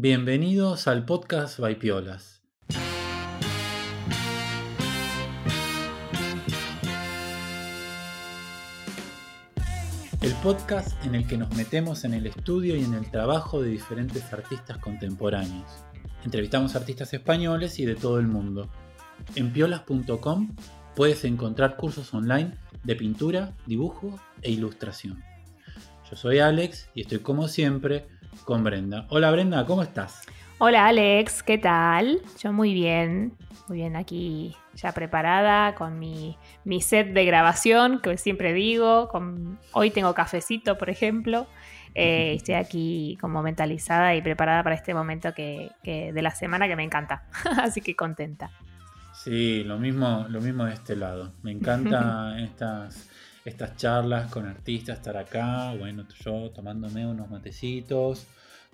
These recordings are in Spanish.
Bienvenidos al podcast Vaipiolas. El podcast en el que nos metemos en el estudio y en el trabajo de diferentes artistas contemporáneos. Entrevistamos artistas españoles y de todo el mundo. En piolas.com puedes encontrar cursos online de pintura, dibujo e ilustración. Yo soy Alex y estoy como siempre con Brenda. Hola Brenda, ¿cómo estás? Hola Alex, ¿qué tal? Yo muy bien, muy bien aquí ya preparada con mi, set de grabación, que siempre digo, con, hoy tengo cafecito, por ejemplo. Eh, estoy aquí como mentalizada y preparada para este momento que, de la semana que me encanta, así que contenta. Sí, lo mismo, lo mismo de este lado. Me encantan estas, estas charlas con artistas, estar acá, bueno, yo tomándome unos matecitos,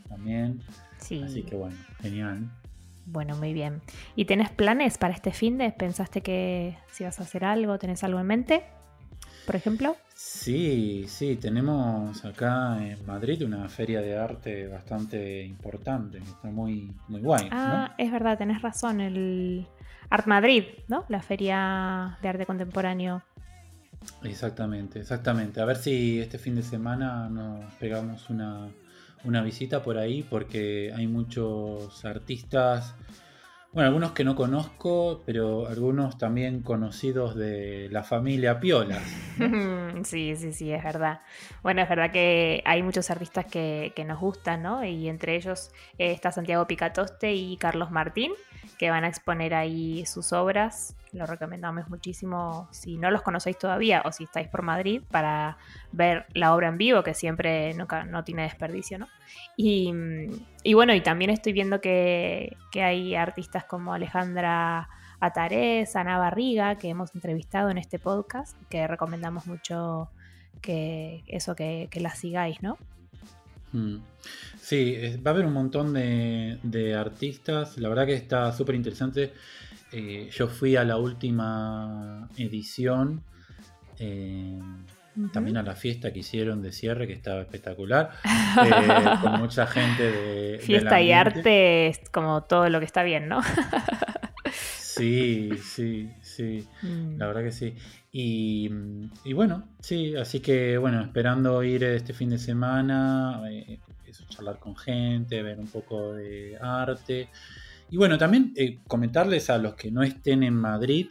también. Sí. Así que bueno, genial. Bueno, muy bien. ¿Y tenés planes para este fin de? ¿Pensaste que si vas a hacer algo, tenés algo en mente? Por ejemplo. Sí, sí, tenemos acá en Madrid una feria de arte bastante importante, está muy, muy guay. Ah, es verdad, tenés razón, el Art Madrid, ¿no? La feria de arte contemporáneo. Exactamente, exactamente. A ver si este fin de semana nos pegamos una, una visita por ahí porque hay muchos artistas, bueno, algunos que no conozco, pero algunos también conocidos de la familia Piola. Sí, sí, sí, es verdad. Bueno, es verdad que hay muchos artistas que, nos gustan, ¿no? Y entre ellos está Santiago Picatoste y Carlos Martín, que van a exponer ahí sus obras lo recomendamos muchísimo si no los conocéis todavía o si estáis por Madrid para ver la obra en vivo, que siempre nunca, no tiene desperdicio, ¿no? Y, bueno, y también estoy viendo que, hay artistas como Alejandra Atarés, Ana Barriga, que hemos entrevistado en este podcast, que recomendamos mucho que eso, que, que las sigáis, ¿no? Mm. Sí, va a haber un montón de, artistas, la verdad que está súper interesante. Eh, yo fui a la última edición, eh, también a la fiesta que hicieron de cierre, que estaba espectacular, eh, con mucha gente de... Fiesta y arte es como todo lo que está bien, ¿no? sí, sí, sí, mm. la verdad que sí. Y, bueno, sí, así que bueno, esperando ir este fin de semana, charlar con gente, ver un poco de arte. Y bueno, también eh, comentarles a los que no estén en Madrid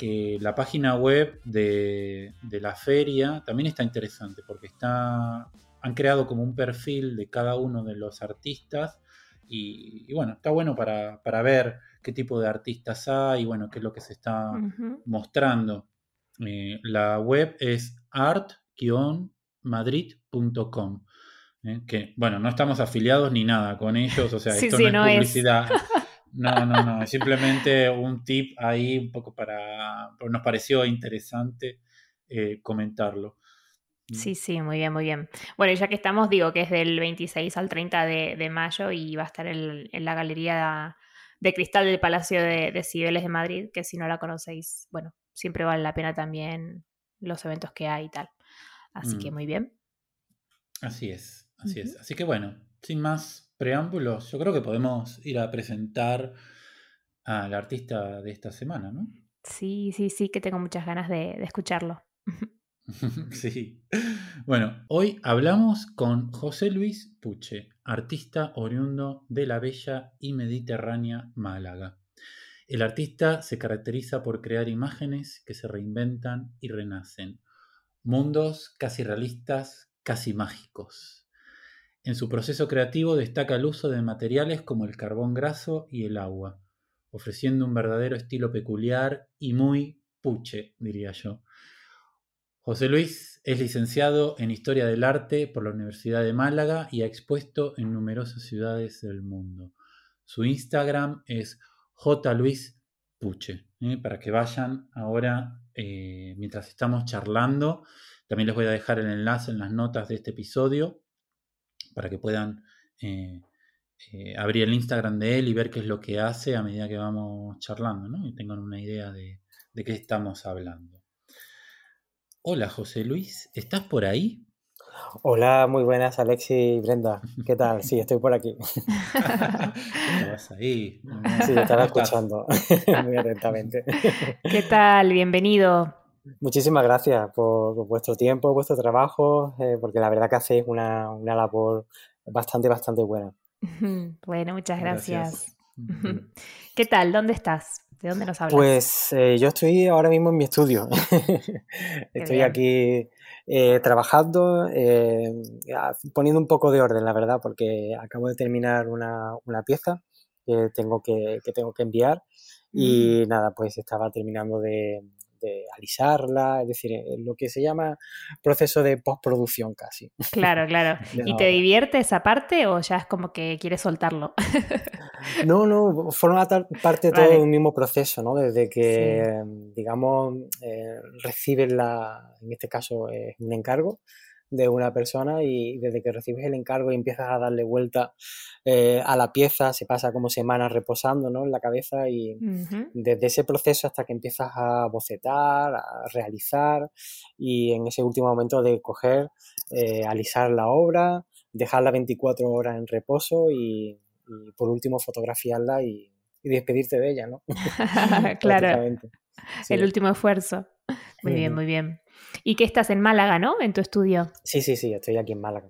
que la página web de, la feria también está interesante porque está, han creado como un perfil de cada uno de los artistas y, bueno, está bueno para, ver qué tipo de artistas hay y bueno, qué es lo que se está mostrando. Eh, la web es art-madrid.com. Eh, que bueno, no estamos afiliados ni nada con ellos, o sea, esto no, es publicidad. No, no, no, es simplemente un tip ahí un poco para, nos pareció interesante eh, comentarlo. Mm. Sí, sí, muy bien, muy bien. Bueno, ya que estamos, digo que es del 26 al 30 de, mayo y va a estar en, la Galería de Cristal del Palacio de, de Cibeles de Madrid, que si no la conocéis, bueno, siempre vale la pena también los eventos que hay y tal. Así que mm. muy bien. Así es. Así es. Así que bueno, sin más preámbulos, yo creo que podemos ir a presentar al artista de esta semana, ¿no? Sí, sí, sí, que tengo muchas ganas de, escucharlo. sí. Bueno, hoy hablamos con José Luis Puche, artista oriundo de la bella y mediterránea Málaga. El artista se caracteriza por crear imágenes que se reinventan y renacen, mundos casi realistas, casi mágicos. En su proceso creativo destaca el uso de materiales como el carbón graso y el agua, ofreciendo un verdadero estilo peculiar y muy puche, diría yo. José Luis es licenciado en Historia del Arte por la Universidad de Málaga y ha expuesto en numerosas ciudades del mundo. Su Instagram es jluispuche, ¿eh? para que vayan ahora eh, mientras estamos charlando. También les voy a dejar el enlace en las notas de este episodio para que puedan eh, eh, abrir el Instagram de él y ver qué es lo que hace a medida que vamos charlando, ¿no? Y tengan una idea de, qué estamos hablando. Hola José Luis, ¿estás por ahí? Hola, muy buenas, Alexi y Brenda. ¿Qué tal? Sí, estoy por aquí. Estabas ahí. Sí, estaba escuchando muy atentamente. ¿Qué tal? Bienvenido. Muchísimas gracias por, vuestro tiempo, vuestro trabajo, eh, porque la verdad que hacéis una, una labor bastante, bastante buena. Bueno, muchas gracias. ¿Qué tal? ¿Dónde estás? ¿De dónde nos hablas? Pues eh, yo estoy ahora mismo en mi estudio. estoy aquí eh, trabajando, eh, poniendo un poco de orden, la verdad, porque acabo de terminar una, una pieza que tengo que, que, tengo que enviar y mm. nada, pues estaba terminando de, de alisarla, es decir, lo que se llama proceso de postproducción casi. Claro, claro. ¿Y te divierte esa parte o ya es como que quieres soltarlo? no, no, forma parte de todo un mismo proceso, ¿no? Desde que, digamos, eh, recibes la, en este caso es un encargo, de una persona y desde que recibes el encargo y empiezas a darle vuelta eh, a la pieza, se pasa como semanas reposando ¿no? en la cabeza y desde ese proceso hasta que empiezas a bocetar, a realizar y en ese último momento de coger, eh, alisar la obra, dejarla 24 horas en reposo y, por último fotografiarla y, despedirte de ella, ¿no? claro. El último esfuerzo. Muy bien, muy bien. Y que estás en Málaga, ¿no? En tu estudio. Sí, sí, sí, estoy aquí en Málaga.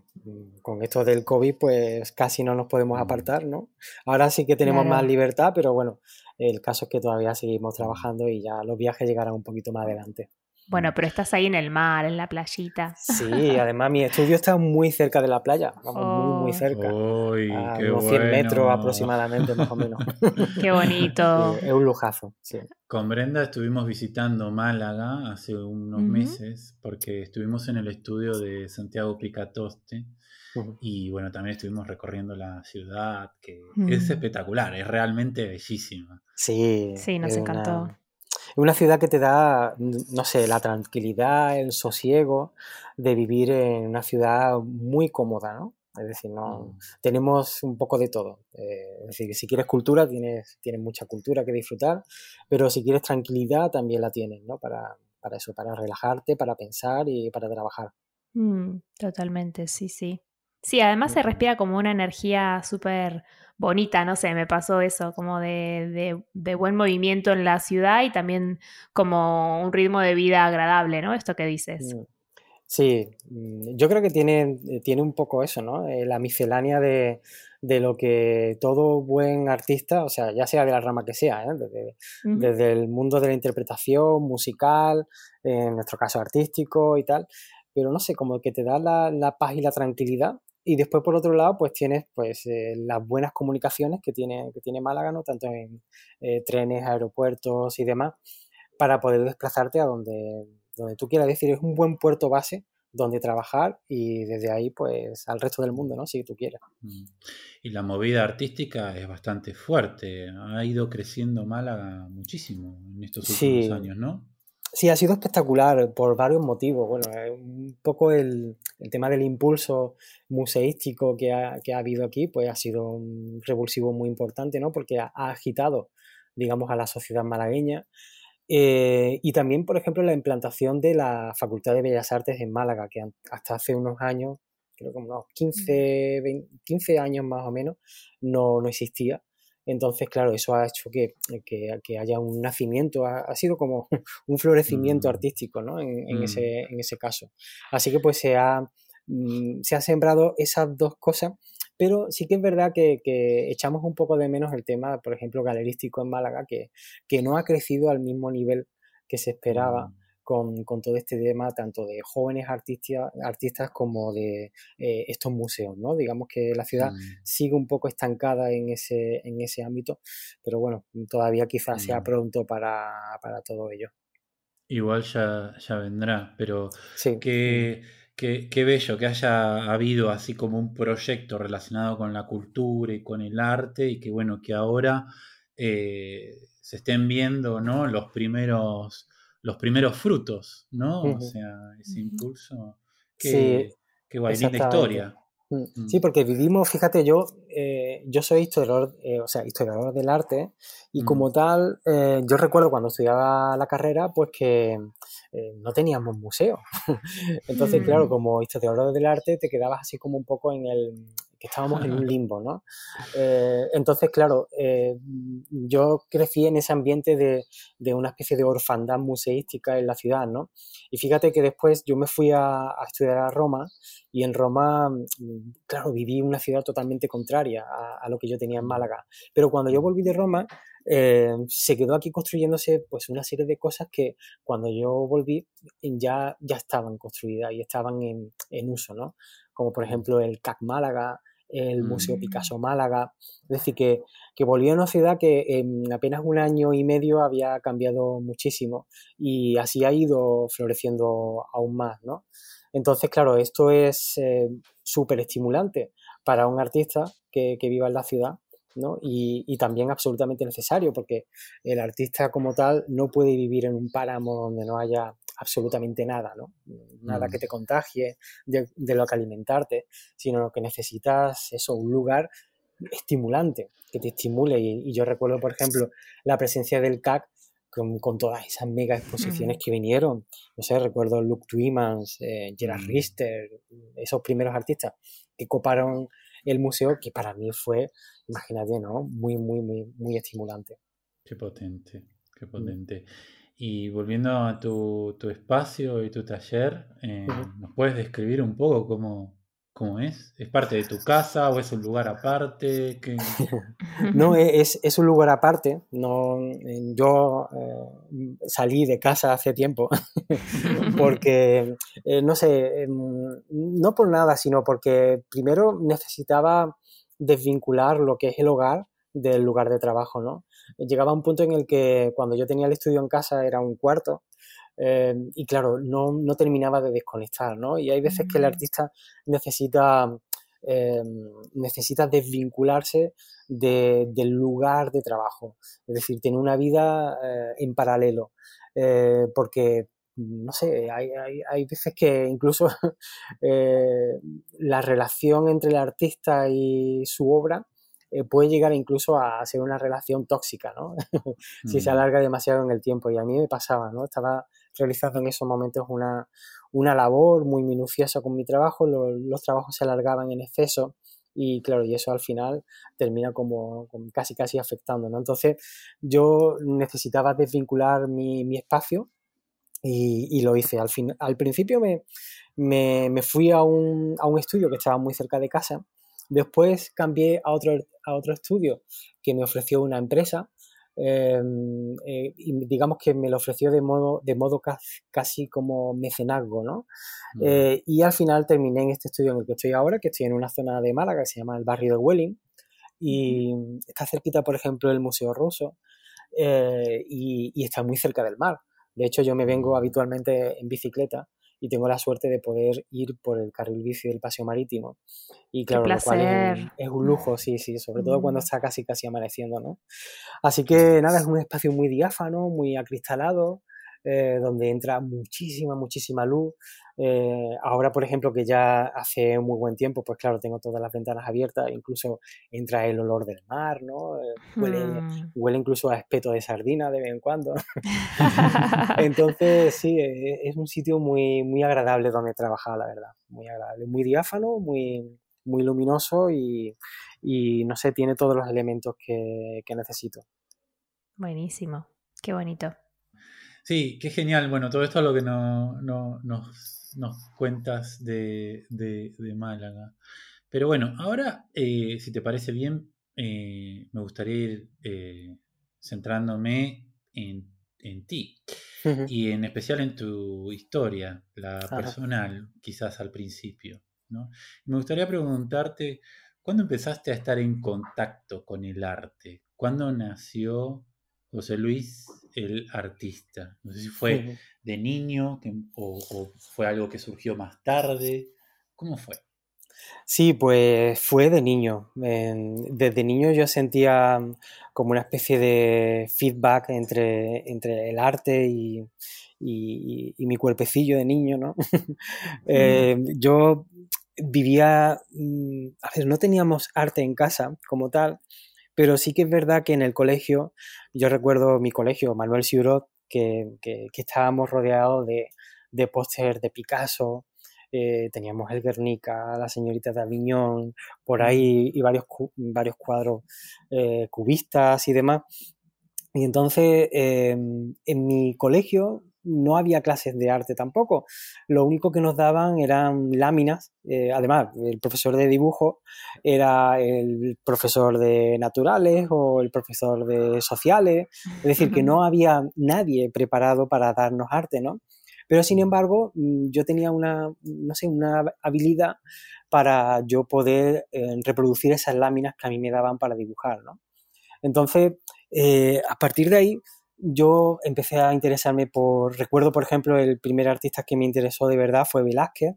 Con esto del COVID, pues casi no nos podemos mm. apartar, ¿no? Ahora sí que tenemos más libertad, pero bueno, el caso es que todavía seguimos trabajando y ya los viajes llegarán un poquito más adelante. Bueno, pero estás ahí en el mar, en la playita. Sí, además mi estudio está muy cerca de la playa, vamos, muy, muy cerca. Uy, a unos 100 metros aproximadamente, más o menos. Qué bonito. es un lujazo, sí. Con Brenda estuvimos visitando Málaga hace unos meses porque estuvimos en el estudio de Santiago Picatoste. Y bueno, también estuvimos recorriendo la ciudad, que es espectacular, es realmente bellísima. Sí, sí, nos encantó. Una ciudad que te da, no sé, la tranquilidad, el sosiego de vivir en una ciudad muy cómoda, ¿no? Es decir, no, mm. tenemos un poco de todo. Eh, es decir, si quieres cultura, tienes, tienes mucha cultura que disfrutar, pero si quieres tranquilidad, también la tienes, ¿no? Para, para eso, para relajarte, para pensar y para trabajar. Mm, totalmente, sí, sí. Sí, además se respira como una energía súper bonita, no sé, me pasó eso, como de, de, buen movimiento en la ciudad y también como un ritmo de vida agradable, ¿no? Esto que dices. Mm. Sí, mm, yo creo que tiene, eh, tiene un poco eso, ¿no? Eh, la miscelánea de, de, lo que todo buen artista, o sea, ya sea de la rama que sea, ¿eh? desde, desde, el mundo de la interpretación musical, en nuestro caso artístico y tal, pero no sé, como que te da la, la paz y la tranquilidad y después, por otro lado, pues tienes pues, eh, las buenas comunicaciones que tiene, que tiene Málaga, ¿no? tanto en eh, trenes, aeropuertos y demás, para poder desplazarte a donde, donde tú quieras. decir, es un buen puerto base donde trabajar y desde ahí pues al resto del mundo, ¿no? Si tú quieres. Mm. Y la movida artística es bastante fuerte, ha ido creciendo Málaga muchísimo en estos últimos años, ¿no? Sí, ha sido espectacular por varios motivos. Bueno, un poco el, tema del impulso museístico que ha, habido aquí, pues ha sido un revulsivo muy importante, ¿no? Porque ha, agitado, digamos, a la sociedad malagueña. Eh, y también, por ejemplo, la implantación de la Facultad de Bellas Artes en Málaga, que hasta hace unos años, creo que unos 15, 15 años más o menos, no, no existía. Entonces, claro, eso ha hecho que, haya un nacimiento, ha, sido como un florecimiento mm. artístico ¿no? en, mm. ese, en, ese, caso. Así que pues se ha, mm, se ha sembrado esas dos cosas, pero sí que es verdad que, echamos un poco de menos el tema, por ejemplo, galerístico en Málaga, que, que no ha crecido al mismo nivel que se esperaba con, todo este tema, tanto de jóvenes artistas, artistas como de eh, estos museos, ¿no? Digamos que la ciudad mm. sigue un poco estancada en ese, en ese ámbito, pero bueno, todavía quizás sea mm. pronto para, todo ello. Igual ya, ya vendrá, pero sí. qué, qué, bello que haya habido así como un proyecto relacionado con la cultura y con el arte y que bueno, que ahora eh, se estén viendo ¿no? los primeros los primeros frutos, ¿no? O sea, ese impulso. Qué, qué guay, linda historia. Mm. Mm. Sí, porque vivimos, fíjate, yo, eh, yo soy historiador, eh, o sea, historiador del arte y como tal, eh, yo recuerdo cuando estudiaba la carrera, pues que no teníamos museo. Entonces, claro, como historiador del arte te quedabas así como un poco en el, que estábamos en un limbo, ¿no? Eh, entonces, claro, eh, yo crecí en ese ambiente de, una especie de orfandad museística en la ciudad, ¿no? Y fíjate que después yo me fui a, estudiar a Roma y en Roma, mm, claro, viví una ciudad totalmente contraria a, lo que yo tenía en Málaga. Pero cuando yo volví de Roma, eh, se quedó aquí construyéndose pues una serie de cosas que cuando yo volví ya, ya estaban construidas y estaban en, en uso, ¿no? Como por ejemplo el CAC Málaga, el Museo mm. Picasso Málaga. Es decir, que, que volvió a una ciudad que en apenas un año y medio había cambiado muchísimo y así ha ido floreciendo aún más, ¿no? Entonces, claro, esto es eh, súper estimulante para un artista que, que, viva en la ciudad ¿no? Y, y, también absolutamente necesario porque el artista como tal no puede vivir en un páramo donde no haya absolutamente nada, ¿no? Nada que mm. te contagie, de, lo que alimentarte, sino que necesitas eso, un lugar estimulante, que te estimule. Y, yo recuerdo, por ejemplo, la presencia del CAC con, todas esas mega exposiciones que vinieron. No sé, recuerdo Luke Twimans, eh, Gerard mm. Richter, esos primeros artistas que coparon el museo, que para mí fue, imagínate, ¿no? Muy, muy, muy, muy estimulante. Qué potente, qué mm. Y volviendo a tu, espacio y tu taller, eh, ¿nos puedes describir un poco cómo, cómo, es? ¿Es parte de tu casa o es un lugar aparte? no, es, es, un lugar aparte. No, yo eh, salí de casa hace tiempo porque, eh, no sé, em, no por nada, sino porque primero necesitaba desvincular lo que es el hogar del lugar de trabajo, ¿no? Llegaba un punto en el que cuando yo tenía el estudio en casa era un cuarto eh, y claro, no, no, terminaba de desconectar, ¿no? Y hay veces que el artista necesita, eh, necesita desvincularse del lugar de trabajo, es decir, tener una vida eh, en paralelo, porque no sé, hay, hay, hay, veces que incluso la relación entre el artista y su obra eh, puede llegar incluso a ser una relación tóxica, ¿no? si se alarga demasiado en el tiempo. Y a mí me pasaba, ¿no? Estaba realizando en esos momentos una, una labor muy minuciosa con mi trabajo, los trabajos se alargaban en exceso y claro, y eso al final termina como, casi casi afectando, ¿no? Entonces yo necesitaba desvincular mi, mi espacio y, y, lo hice. Al, fin, al principio me, me, me fui a un, a un, estudio que estaba muy cerca de casa Después cambié a otro, a otro estudio que me ofreció una empresa. Em, eh, y digamos que me lo ofreció de modo, de modo casi, como mecenazgo, ¿no? Mm. Eh, y al final terminé en este estudio en el que estoy ahora, que estoy en una zona de Málaga que se llama el barrio de Welling, y está cerquita, por ejemplo, el Museo Ruso, eh, y, y, está muy cerca del mar. De hecho, yo me vengo habitualmente en bicicleta y tengo la suerte de poder ir por el carril bici del paseo marítimo. Y claro, lo cual es, un lujo, sí, sí, sobre todo cuando mm. está casi casi amaneciendo, ¿no? Así que nada, es un espacio muy diáfano, muy acristalado, eh, donde entra muchísima, muchísima luz. Eh, ahora, por ejemplo, que ya hace muy buen tiempo, pues claro, tengo todas las ventanas abiertas, incluso entra el olor del mar, ¿no? Eh, huele, hmm. huele, incluso a espeto de sardina de vez en cuando. Entonces, sí, es un sitio muy, muy agradable donde trabajar, la verdad. Muy agradable, muy diáfano, muy, muy luminoso y, y no sé, tiene todos los elementos que, que necesito. Buenísimo, qué bonito. Sí, qué genial. Bueno, todo esto es lo que no, nos, cuentas de, Málaga. Pero bueno, ahora, eh, si te parece bien, eh, me gustaría ir eh, centrándome en, ti. Y en especial en tu historia, la personal, quizás al principio. ¿no? Me gustaría preguntarte, ¿cuándo empezaste a estar en contacto con el arte? ¿Cuándo nació José Luis el artista. No sé si fue de niño o, fue algo que surgió más tarde. ¿Cómo fue? Sí, pues fue de niño. Desde niño yo sentía mm, como una especie de feedback entre, entre el arte y, mi cuerpecillo de niño, ¿no? Eh, yo vivía, mm, a ver, no teníamos arte en casa como tal, pero sí que es verdad que en el colegio, yo recuerdo mi colegio, Manuel Siurot, que, que, estábamos rodeados de, de póster de Picasso, eh, teníamos el Guernica, la señorita de Aviñón, por ahí y varios, varios cuadros eh, cubistas y demás. Y entonces em, en mi colegio no había clases de arte tampoco. Lo único que nos daban eran láminas. Eh, además, el profesor de dibujo era el profesor de naturales o el profesor de sociales. Es decir, que no había nadie preparado para darnos arte, ¿no? Pero sin embargo, mm, yo tenía una, no sé, una habilidad para yo poder eh, reproducir esas láminas que a mí me daban para dibujar, ¿no? Entonces, eh, a partir de ahí, yo empecé a interesarme por, recuerdo por ejemplo, el primer artista que me interesó de verdad fue Velázquez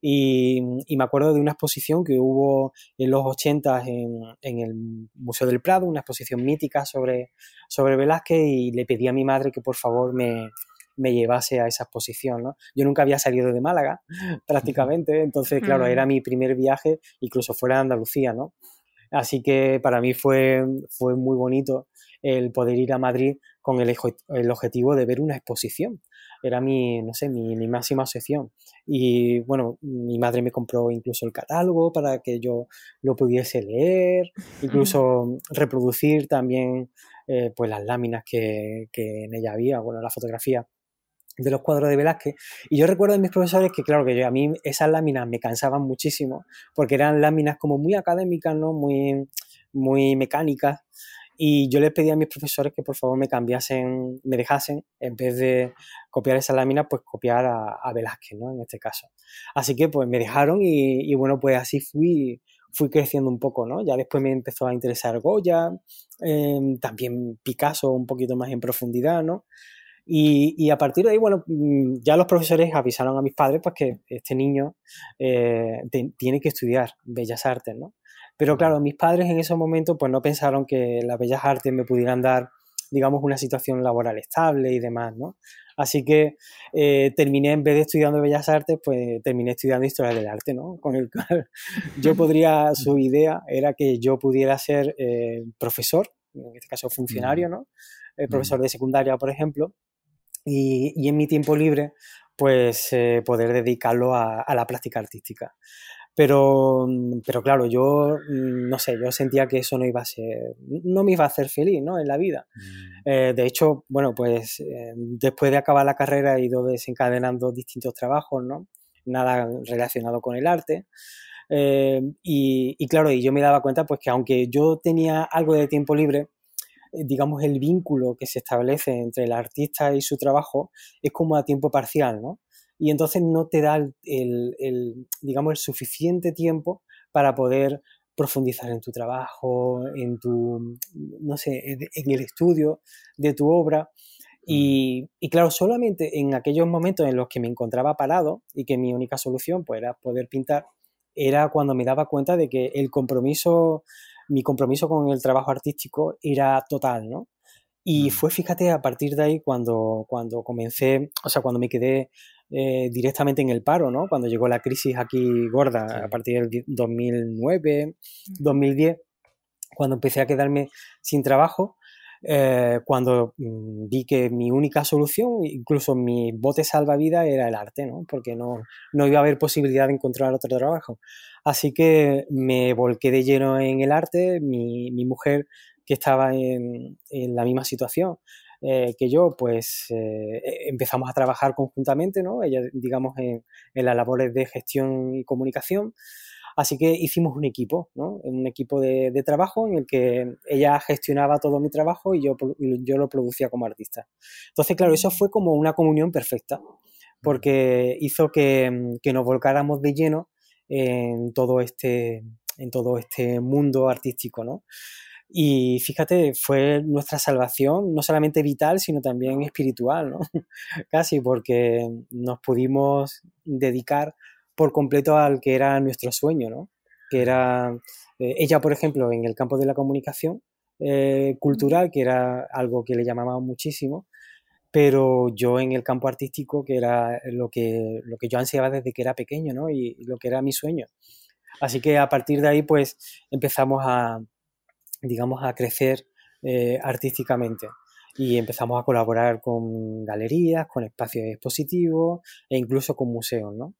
y, me acuerdo de una exposición que hubo en los 80 en, en, el Museo del Prado, una exposición mítica sobre, sobre Velázquez y le pedí a mi madre que por favor me, me llevase a esa exposición, ¿no? Yo nunca había salido de Málaga, prácticamente, entonces, claro, era mm. mi primer viaje, incluso fuera de Andalucía, ¿no? Así que para mí fue, fue muy bonito el poder ir a Madrid con el, el objetivo de ver una exposición. Era mi, no sé, mi, mi, máxima obsesión. Y bueno, mi madre me compró incluso el catálogo para que yo lo pudiese leer, incluso reproducir también eh, pues las láminas que, que en ella había, bueno, la fotografía de los cuadros de Velázquez. Y yo recuerdo de mis profesores que, claro, que a mí esas láminas me cansaban muchísimo, porque eran láminas como muy académicas, ¿no? Muy, muy mecánicas. Y yo les pedí a mis profesores que por favor me cambiasen, me dejasen, en vez de copiar esas láminas, pues copiar a, Velázquez, ¿no? En este caso. Así que pues me dejaron y, bueno, pues así fui, fui creciendo un poco, ¿no? Ya después me empezó a interesar Goya, em, también Picasso un poquito más en profundidad, ¿no? Y, a partir de ahí, bueno, mm, ya los profesores avisaron a mis padres pues que este niño eh, tiene que estudiar Bellas Artes, ¿no? Pero claro, mis padres en ese momento pues no pensaron que las Bellas Artes me pudieran dar, digamos, una situación laboral estable y demás, ¿no? Así que eh, terminé, en vez de estudiando Bellas Artes, pues terminé estudiando Historia del Arte, ¿no? Con el cual yo podría, su idea era que yo pudiera ser eh, profesor, en este caso funcionario, ¿no? profesor de secundaria, por ejemplo, y, en mi tiempo libre, pues eh, poder dedicarlo a, la práctica artística. Pero, mm, pero claro, yo mm, no sé, yo sentía que eso no iba a ser, no me iba a hacer feliz, ¿no? En la vida. Mm. Eh, de hecho, bueno, pues eh, después de acabar la carrera he ido desencadenando distintos trabajos, ¿no? Nada relacionado con el arte. y, y, claro, y yo me daba cuenta pues que aunque yo tenía algo de tiempo libre, eh, digamos, el vínculo que se establece entre el artista y su trabajo es como a tiempo parcial, ¿no? Y entonces no te da el, digamos, el suficiente tiempo para poder profundizar en tu trabajo, en tu, no sé, en el estudio de tu obra. Y, y, claro, solamente en aquellos momentos en los que me encontraba parado y que mi única solución pues, era poder pintar, era cuando me daba cuenta de que el compromiso mi compromiso con el trabajo artístico era total, ¿no? Y mm. fue, fíjate, a partir de ahí cuando, cuando comencé, o sea, cuando me quedé eh, directamente en el paro, ¿no? Cuando llegó la crisis aquí gorda, a partir del 2009, 2010, cuando empecé a quedarme sin trabajo, eh, cuando mm, vi que mi única solución, incluso mi bote salvavidas, era el arte, ¿no? Porque no, no iba a haber posibilidad de encontrar otro trabajo. Así que me volqué de lleno en el arte. Mi, mi mujer, que estaba en, en la misma situación eh, que yo, pues eh, empezamos a trabajar conjuntamente, ¿no? Ella, digamos, en, en las labores de gestión y comunicación. Así que hicimos un equipo, ¿no? Un equipo de, trabajo en el que ella gestionaba todo mi trabajo y yo, yo lo producía como artista. Entonces, claro, eso fue como una comunión perfecta, porque hizo que, nos volcáramos de lleno en todo este, en todo este mundo artístico, ¿no? Y fíjate, fue nuestra salvación, no solamente vital, sino también espiritual, ¿no? Casi, porque nos pudimos dedicar por completo al que era nuestro sueño, ¿no? Que era eh, ella, por ejemplo, en el campo de la comunicación eh, cultural, que era algo que le llamaba muchísimo, pero yo en el campo artístico, que era lo que, lo que yo ansiaba desde que era pequeño, ¿no? Y, lo que era mi sueño. Así que a partir de ahí, pues empezamos a, digamos, a crecer eh, artísticamente y empezamos a colaborar con galerías, con espacios expositivos e incluso con museos, ¿no?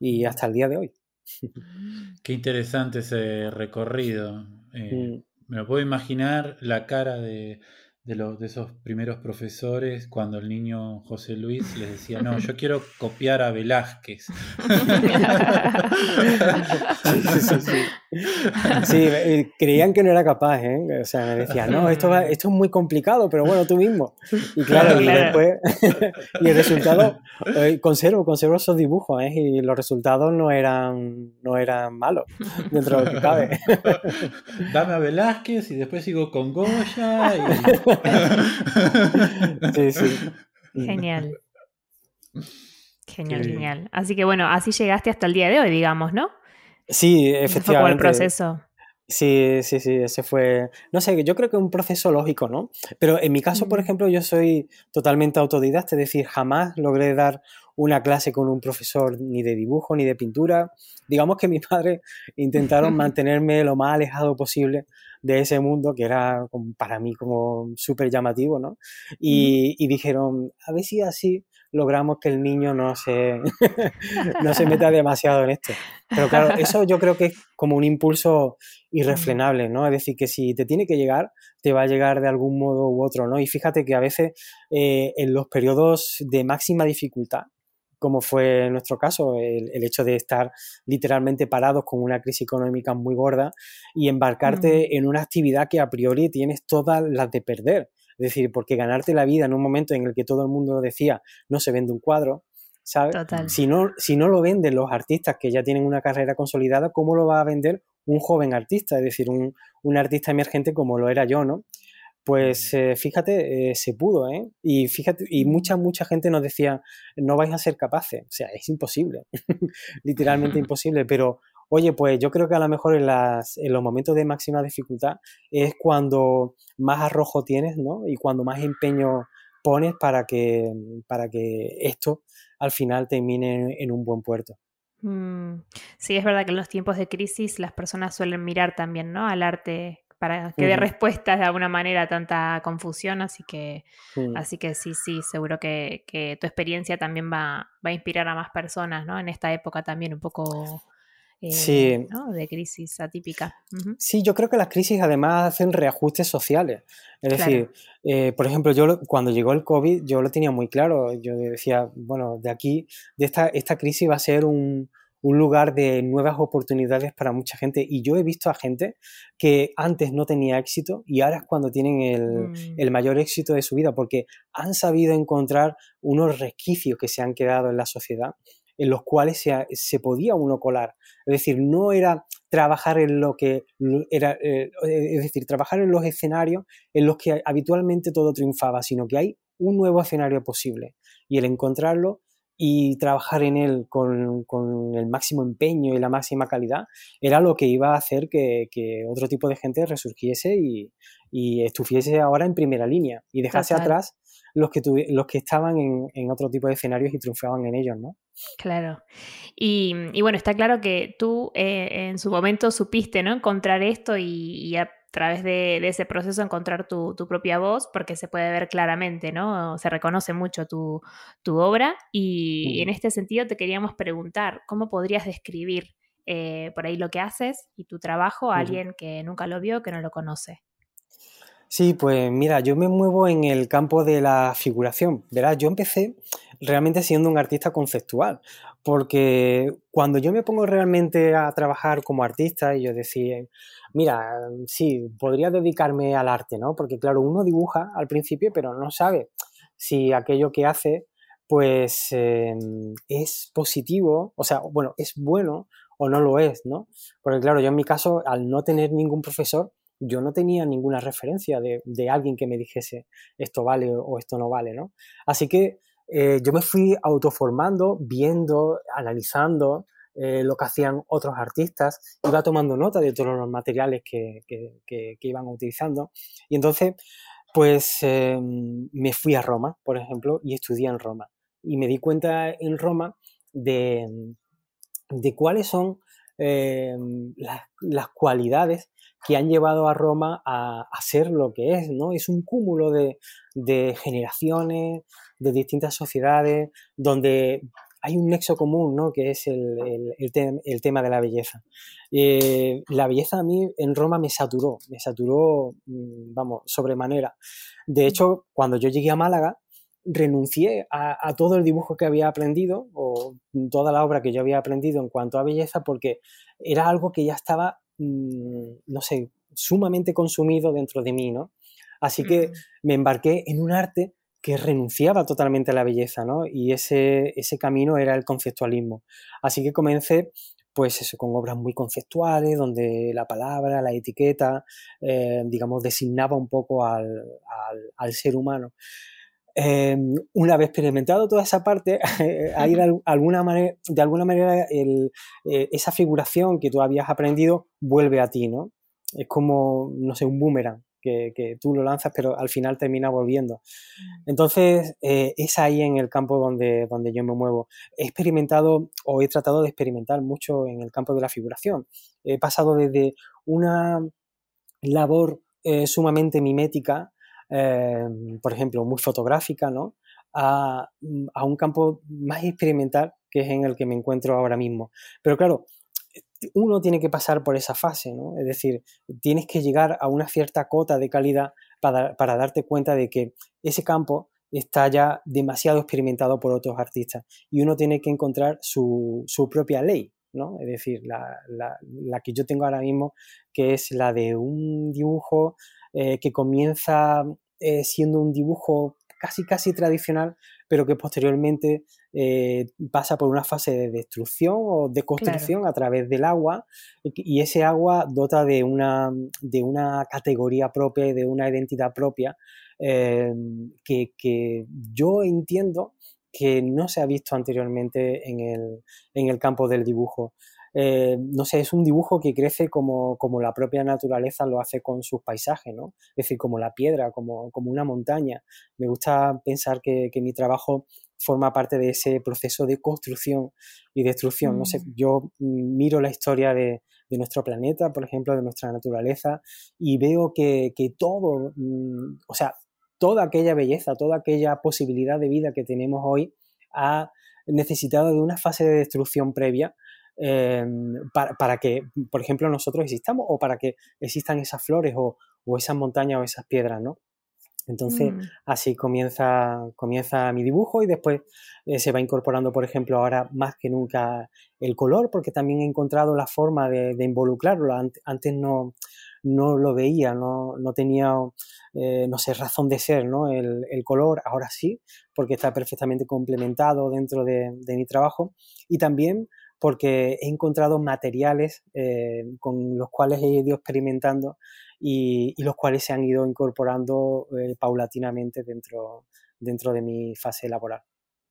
Y hasta el día de hoy. Qué interesante ese recorrido. Eh, mm. Me lo puedo imaginar la cara de, de, los, de esos primeros profesores cuando el niño José Luis les decía, no, yo quiero copiar a Velázquez. sí, eh, creían que no era capaz, ¿eh? O sea, me decían, no, esto, esto es muy complicado, pero bueno, tú mismo. Y claro, y después, y el resultado, eh, conservo, conservo esos dibujos, ¿eh? Y los resultados no eran, no eran malos, dentro de lo que cabe. Dame a Velázquez y después sigo con Goya y... sí, sí. Genial. Genial, genial. Así que bueno, así llegaste hasta el día de hoy, digamos, ¿no? Sí, efectivamente. Fue como el proceso. Sí, sí, sí, ese fue, no sé, yo creo que un proceso lógico, ¿no? Pero en mi caso, por ejemplo, yo soy totalmente autodidacta, es decir, jamás logré dar una clase con un profesor ni de dibujo ni de pintura. Digamos que mi padre intentaron mantenerme lo más alejado posible de ese mundo que era para mí como súper llamativo, ¿no? Y, y, dijeron, a ver si así logramos que el niño no se, no se meta demasiado en esto. Pero claro, eso yo creo que es como un impulso irrefrenable, ¿no? Es decir, que si te tiene que llegar, te va a llegar de algún modo u otro, ¿no? Y fíjate que a veces eh, en los periodos de máxima dificultad, como fue en nuestro caso, el, hecho de estar literalmente parados con una crisis económica muy gorda y embarcarte en una actividad que a priori tienes todas las de perder. Es decir, porque ganarte la vida en un momento en el que todo el mundo decía no se vende un cuadro, ¿sabes? Si no, si no lo venden los artistas que ya tienen una carrera consolidada, ¿cómo lo va a vender un joven artista? Es decir, un, un artista emergente como lo era yo, ¿no? Pues eh, fíjate, eh, se pudo, ¿eh? Y fíjate, y mucha, mucha gente nos decía, no vais a ser capaces. O sea, es imposible, literalmente imposible, pero oye, pues yo creo que a lo mejor en, las, en los momentos de máxima dificultad es cuando más arrojo tienes, ¿no? Y cuando más empeño pones para que, para que esto al final termine en, un buen puerto. Mm, sí, es verdad que en los tiempos de crisis las personas suelen mirar también, ¿no? Al arte para que dé respuestas de alguna manera a tanta confusión, así que, así que sí, sí, seguro que, tu experiencia también va, va, a inspirar a más personas, ¿no? En esta época también un poco eh, de crisis atípica. Sí, yo creo que las crisis además hacen reajustes sociales. Es decir, eh, por ejemplo, yo cuando llegó el COVID, yo lo tenía muy claro. Yo decía, bueno, de aquí, de esta, esta crisis va a ser un, un lugar de nuevas oportunidades para mucha gente. Y yo he visto a gente que antes no tenía éxito y ahora es cuando tienen el, mm. mayor éxito de su vida, porque han sabido encontrar unos resquicios que se han quedado en la sociedad en los cuales se, podía uno colar. Es decir, no era trabajar en lo que era, eh, es decir, trabajar en los escenarios en los que habitualmente todo triunfaba, sino que hay un nuevo escenario posible. Y el encontrarlo y trabajar en él con, el máximo empeño y la máxima calidad era lo que iba a hacer que, otro tipo de gente resurgiese y, estuviese ahora en primera línea y dejase atrás los que, los que estaban en, otro tipo de escenarios y triunfaban en ellos, ¿no? Claro. Y, bueno, está claro que tú eh, en su momento supiste, ¿no? Encontrar esto y, través de, ese proceso encontrar tu, propia voz, porque se puede ver claramente, ¿no? Se reconoce mucho tu, obra y, en este sentido te queríamos preguntar, ¿cómo podrías describir eh, por ahí lo que haces y tu trabajo a alguien que nunca lo vio, que no lo conoce? Sí, pues mira, yo me muevo en el campo de la figuración. Verás, yo empecé realmente siendo un artista conceptual, porque cuando yo me pongo realmente a trabajar como artista y yo decía, mira, sí, podría dedicarme al arte, ¿no? Porque claro, uno dibuja al principio, pero no sabe si aquello que hace, pues em, es positivo, o sea, bueno, es bueno o no lo es, ¿no? Porque claro, yo en mi caso, al no tener ningún profesor, yo no tenía ninguna referencia de, alguien que me dijese esto vale o esto no vale, ¿no? Así que eh, yo me fui autoformando, viendo, analizando eh, lo que hacían otros artistas, iba tomando nota de todos los materiales que, iban utilizando y entonces pues em, me fui a Roma, por ejemplo, y estudié en Roma. Y me di cuenta en Roma de, de cuáles son em, las, cualidades que han llevado a Roma a, ser lo que es, ¿no? Es un cúmulo de, de generaciones, de distintas sociedades, donde hay un nexo común, ¿no? Que es el, el, tema de la belleza. Eh, la belleza a mí en Roma me saturó, me saturó, mm, vamos, sobremanera. De hecho, cuando yo llegué a Málaga, renuncié a, todo el dibujo que había aprendido o toda la obra que yo había aprendido en cuanto a belleza porque era algo que ya estaba, mm, no sé, sumamente consumido dentro de mí, ¿no? Así que me embarqué en un arte que renunciaba totalmente a la belleza, ¿no? Y ese, ese camino era el conceptualismo. Así que comencé, pues eso, con obras muy conceptuales, donde la palabra, la etiqueta, eh, digamos, designaba un poco al, ser humano. Em, una vez experimentado toda esa parte, hay de alguna manera, de alguna manera eh, esa figuración que tú habías aprendido vuelve a ti, ¿no? Es como, no sé, un boomerang que, tú lo lanzas, pero al final termina volviendo. Mm. Entonces, eh, es ahí en el campo donde, donde yo me muevo. He experimentado o he tratado de experimentar mucho en el campo de la figuración. He pasado desde una labor eh, sumamente mimética, eh, por ejemplo, muy fotográfica, ¿no? A, a, un campo más experimental, que es en el que me encuentro ahora mismo. Pero claro, uno tiene que pasar por esa fase, ¿no? Es decir, tienes que llegar a una cierta cota de calidad para, darte cuenta de que ese campo está ya demasiado experimentado por otros artistas y uno tiene que encontrar su, propia ley, ¿no? Es decir, la, que yo tengo ahora mismo, que es la de un dibujo eh, que comienza eh, siendo un dibujo casi casi tradicional, pero que posteriormente eh, pasa por una fase de destrucción o de construcción a través del agua y ese agua dota de una, de una categoría propia y de una identidad propia eh, que, yo entiendo que no se ha visto anteriormente en el, en el campo del dibujo. Eh, no sé, es un dibujo que crece como, como, la propia naturaleza lo hace con sus paisajes, ¿no? Es decir, como la piedra, como, como una montaña. Me gusta pensar que, que, mi trabajo forma parte de ese proceso de construcción y destrucción. No sé, mm. yo miro la historia de, nuestro planeta, por ejemplo, de nuestra naturaleza, y veo que, todo, mm, o sea, toda aquella belleza, toda aquella posibilidad de vida que tenemos hoy ha necesitado de una fase de destrucción previa eh, para, que, por ejemplo, nosotros existamos o para que existan esas flores o, o esas montañas o esas piedras, ¿no? Entonces, mm. así comienza, comienza mi dibujo y después eh, se va incorporando, por ejemplo, ahora más que nunca el color, porque también he encontrado la forma de, involucrarlo. Antes no, no lo veía, no, no tenía, eh, no sé, razón de ser, ¿no? El, el, color, ahora sí, porque está perfectamente complementado dentro de, de mi trabajo. Y también porque he encontrado materiales eh, con los cuales he ido experimentando y, los cuales se han ido incorporando eh, paulatinamente dentro, dentro de mi fase laboral.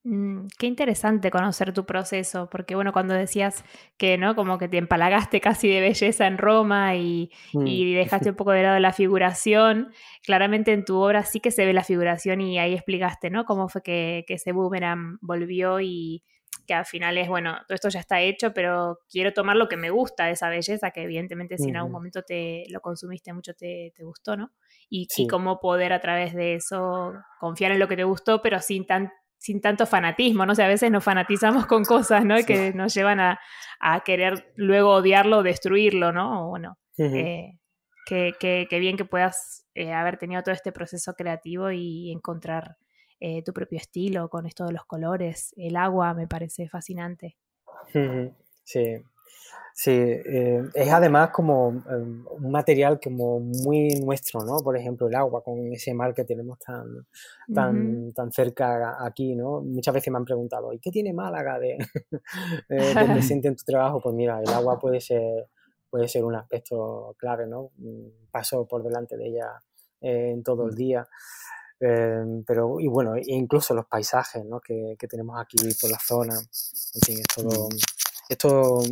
Mm, qué interesante conocer tu proceso, porque bueno, cuando decías que no, como que te empalagaste casi de belleza en Roma y, mm. dejaste un poco de lado la figuración, claramente en tu obra sí que se ve la figuración y ahí explicaste, ¿no? Cómo fue que, que ese boomerang volvió y, que al final es, bueno, todo esto ya está hecho, pero quiero tomar lo que me gusta de esa belleza, que evidentemente si en algún momento te lo consumiste mucho te, te gustó, ¿no? Y, cómo poder a través de eso confiar en lo que te gustó, pero sin tan sin tanto fanatismo, ¿no? O sea, a veces nos fanatizamos con cosas, ¿no? Que nos llevan a, a, querer luego odiarlo o destruirlo, ¿no? bueno, eh, que, bien que puedas eh, haber tenido todo este proceso creativo y encontrar eh, tu propio estilo con esto de los colores, el agua me parece fascinante. Sí, sí, eh, es además como em, un material como muy nuestro, ¿no? Por ejemplo, el agua con ese mar que tenemos tan, tan, tan cerca aquí, ¿no? Muchas veces me han preguntado, ¿y qué tiene Málaga de, de presente en tu trabajo? Pues mira, el agua puede ser, puede ser un aspecto clave, ¿no? Mm, paso por delante de ella eh, en todo el día. Em, pero, y bueno, incluso los paisajes ¿no? que, que, tenemos aquí por la zona. En fin, es todo. Mm. Esto,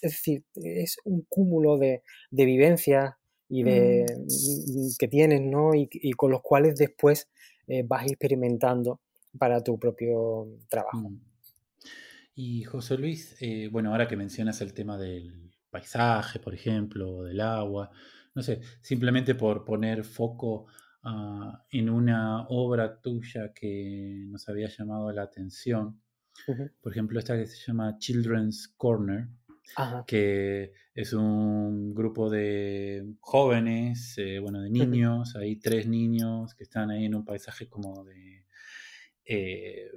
es decir, es un cúmulo de, de vivencias y de, mm, que tienes, ¿no? Y, con los cuales después eh, vas experimentando para tu propio trabajo. Mm. Y José Luis, eh, bueno, ahora que mencionas el tema del paisaje, por ejemplo, del agua, no sé, simplemente por poner foco ah, en una obra tuya que nos había llamado la atención, por ejemplo, esta que se llama Children's Corner, que es un grupo de jóvenes, eh, bueno, de niños, hay tres niños que están ahí en un paisaje como de... Eh,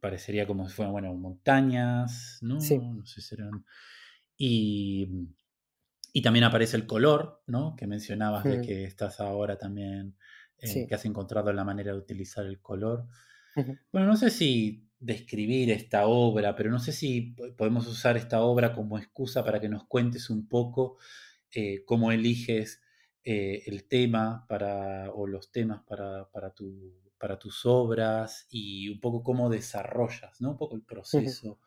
parecería como si fueran, bueno, montañas, ¿no? Sí. No sé si serán... Y, y, también aparece el color, ¿no? Que mencionabas de que estás ahora también, eh, que has encontrado la manera de utilizar el color. Bueno, no sé si describir esta obra, pero no sé si podemos usar esta obra como excusa para que nos cuentes un poco eh, cómo eliges eh, el tema para, o los temas para, para, tu, para, tus obras y un poco cómo desarrollas, ¿no? Un poco el proceso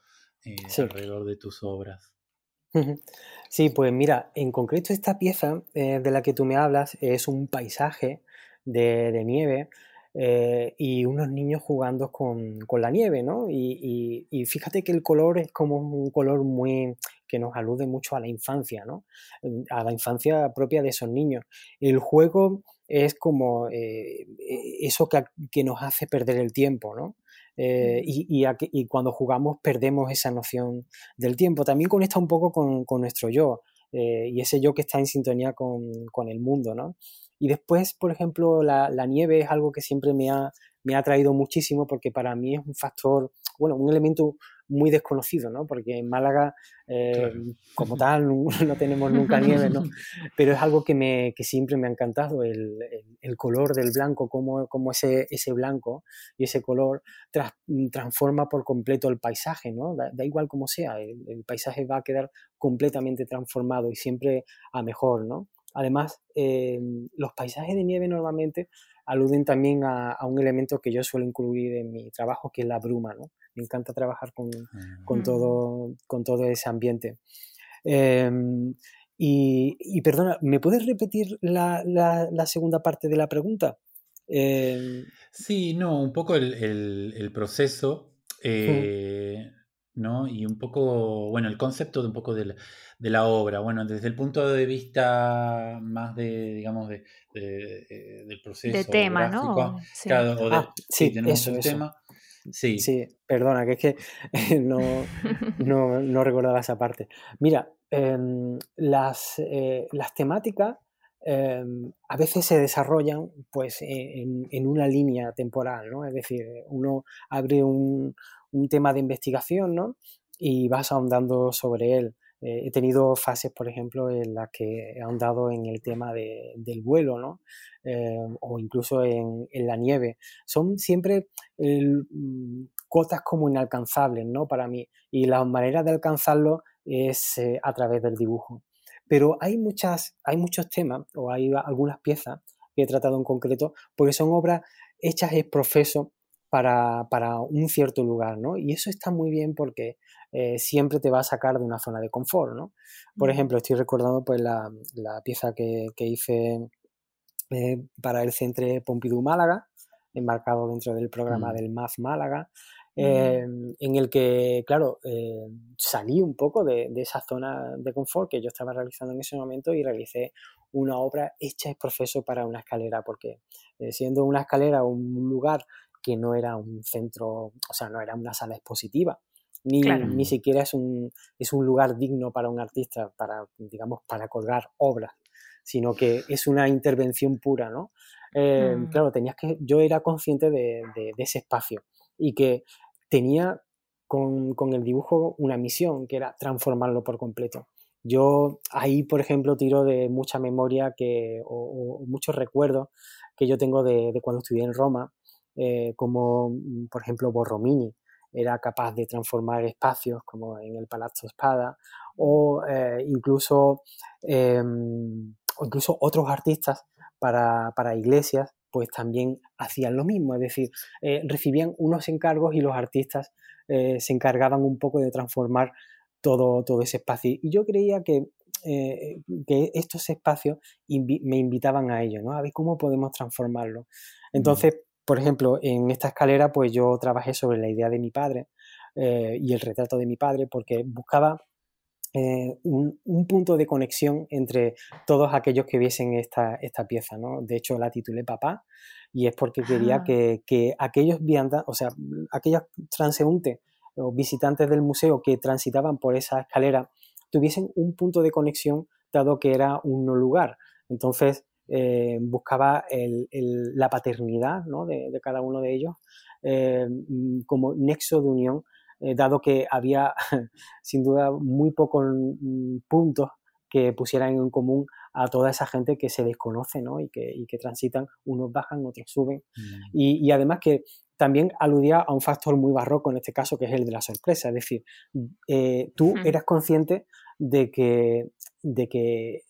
alrededor de tus obras. Sí, pues mira, en concreto esta pieza de la que tú me hablas es un paisaje de, nieve eh, y unos niños jugando con, con la nieve, ¿no? Y, fíjate que el color es como un color muy que nos alude mucho a la infancia, ¿no? A la infancia propia de esos niños. El juego es como eh, e, eso que, que, nos hace perder el tiempo, ¿no? Eh, y, y, cuando jugamos perdemos esa noción del tiempo. También conecta un poco con, con nuestro yo y ese yo que está en sintonía con, con el mundo, ¿no? Y después, por ejemplo, la, nieve es algo que siempre me ha, me ha atraído muchísimo porque para mí es un factor, bueno, un elemento muy desconocido, ¿no? Porque en Málaga, eh, como tal, no, tenemos nunca nieve, ¿no? Pero es algo que, me, que siempre me ha encantado, el, el, color del blanco, cómo, cómo, ese, ese blanco y ese color transforma por completo el paisaje, ¿no? Da, da igual como sea, el, el, paisaje va a quedar completamente transformado y siempre a mejor, ¿no? Además, eh, los paisajes de nieve normalmente aluden también a, un elemento que yo suelo incluir en mi trabajo, que es la bruma. ¿no? Me encanta trabajar con, con, todo, con todo ese ambiente. Em, y, perdona, ¿me puedes repetir la, la, segunda parte de la pregunta? Em, sí, no, un poco el, proceso. Eh, ¿no? Y un poco, bueno, el concepto de un poco de la, obra, bueno, desde el punto de vista más de, digamos, de, eh, del proceso. De tema, ¿no? Sí. Ah, sí, tenemos un tema. Sí. sí, perdona, que es que no, no, recordaba esa parte. Mira, em, las, eh, las temáticas em, a veces se desarrollan pues en, en, una línea temporal, ¿no? Es decir, uno abre un, un tema de investigación, ¿no? Y vas ahondando sobre él. Eh, he tenido fases, por ejemplo, en las que he ahondado en el tema del vuelo, ¿no? Eh, o incluso en, la nieve. Son siempre mm, cotas como inalcanzables, ¿no? Para mí. Y la manera de alcanzarlo es eh, a través del dibujo. Pero hay, muchas, hay muchos temas, o hay algunas piezas que he tratado en concreto, porque son obras hechas es profeso para, para, un cierto lugar, ¿no? Y eso está muy bien porque eh, siempre te va a sacar de una zona de confort, ¿no? Por ejemplo, estoy recordando pues la, la pieza que, que hice eh, para el Centro Pompidou Málaga, enmarcado dentro del programa mm. del MAF Málaga, mm. em, en el que, claro, eh, salí un poco de, de, esa zona de confort que yo estaba realizando en ese momento y realicé una obra hecha es profeso para una escalera, porque siendo una escalera un lugar que no era un centro, o sea, no era una sala expositiva, ni, ni siquiera es un, es un lugar digno para un artista, para, digamos, para colgar obras, sino que es una intervención pura, ¿no? Eh, mm. Claro, tenías que, yo era consciente de, de, ese espacio y que tenía con, con, el dibujo una misión, que era transformarlo por completo. Yo ahí, por ejemplo, tiro de mucha memoria que, o, o muchos recuerdos que yo tengo de, de, cuando estudié en Roma, eh, como por ejemplo Borromini era capaz de transformar espacios como en el Palazzo Espada o eh, incluso, em, incluso otros artistas para, para, iglesias pues también hacían lo mismo, es decir, eh, recibían unos encargos y los artistas se encargaban un poco de transformar todo, todo ese espacio. Y yo creía que eh, que estos espacios me invitaban a ello, ¿no? A ver cómo podemos transformarlo. Entonces, por ejemplo, en esta escalera, pues yo trabajé sobre la idea de mi padre eh, y el retrato de mi padre, porque buscaba eh, un, punto de conexión entre todos aquellos que viesen esta, esta pieza, ¿no? De hecho, la titulé Papá y es porque quería que, que, aquellos viandas, o sea, aquellos transeúntes o visitantes del museo que transitaban por esa escalera tuviesen un punto de conexión dado que era un no lugar. Entonces, eh, buscaba la paternidad de, cada uno de ellos eh, como nexo de unión, eh, dado que había sin duda muy pocos mm, puntos que pusieran en común a toda esa gente que se desconoce ¿no? y, que, que transitan, unos bajan, otros suben. Mm. Y, además que también aludía a un factor muy barroco en este caso, que es el de la sorpresa. Es decir, tú eras consciente de que, de que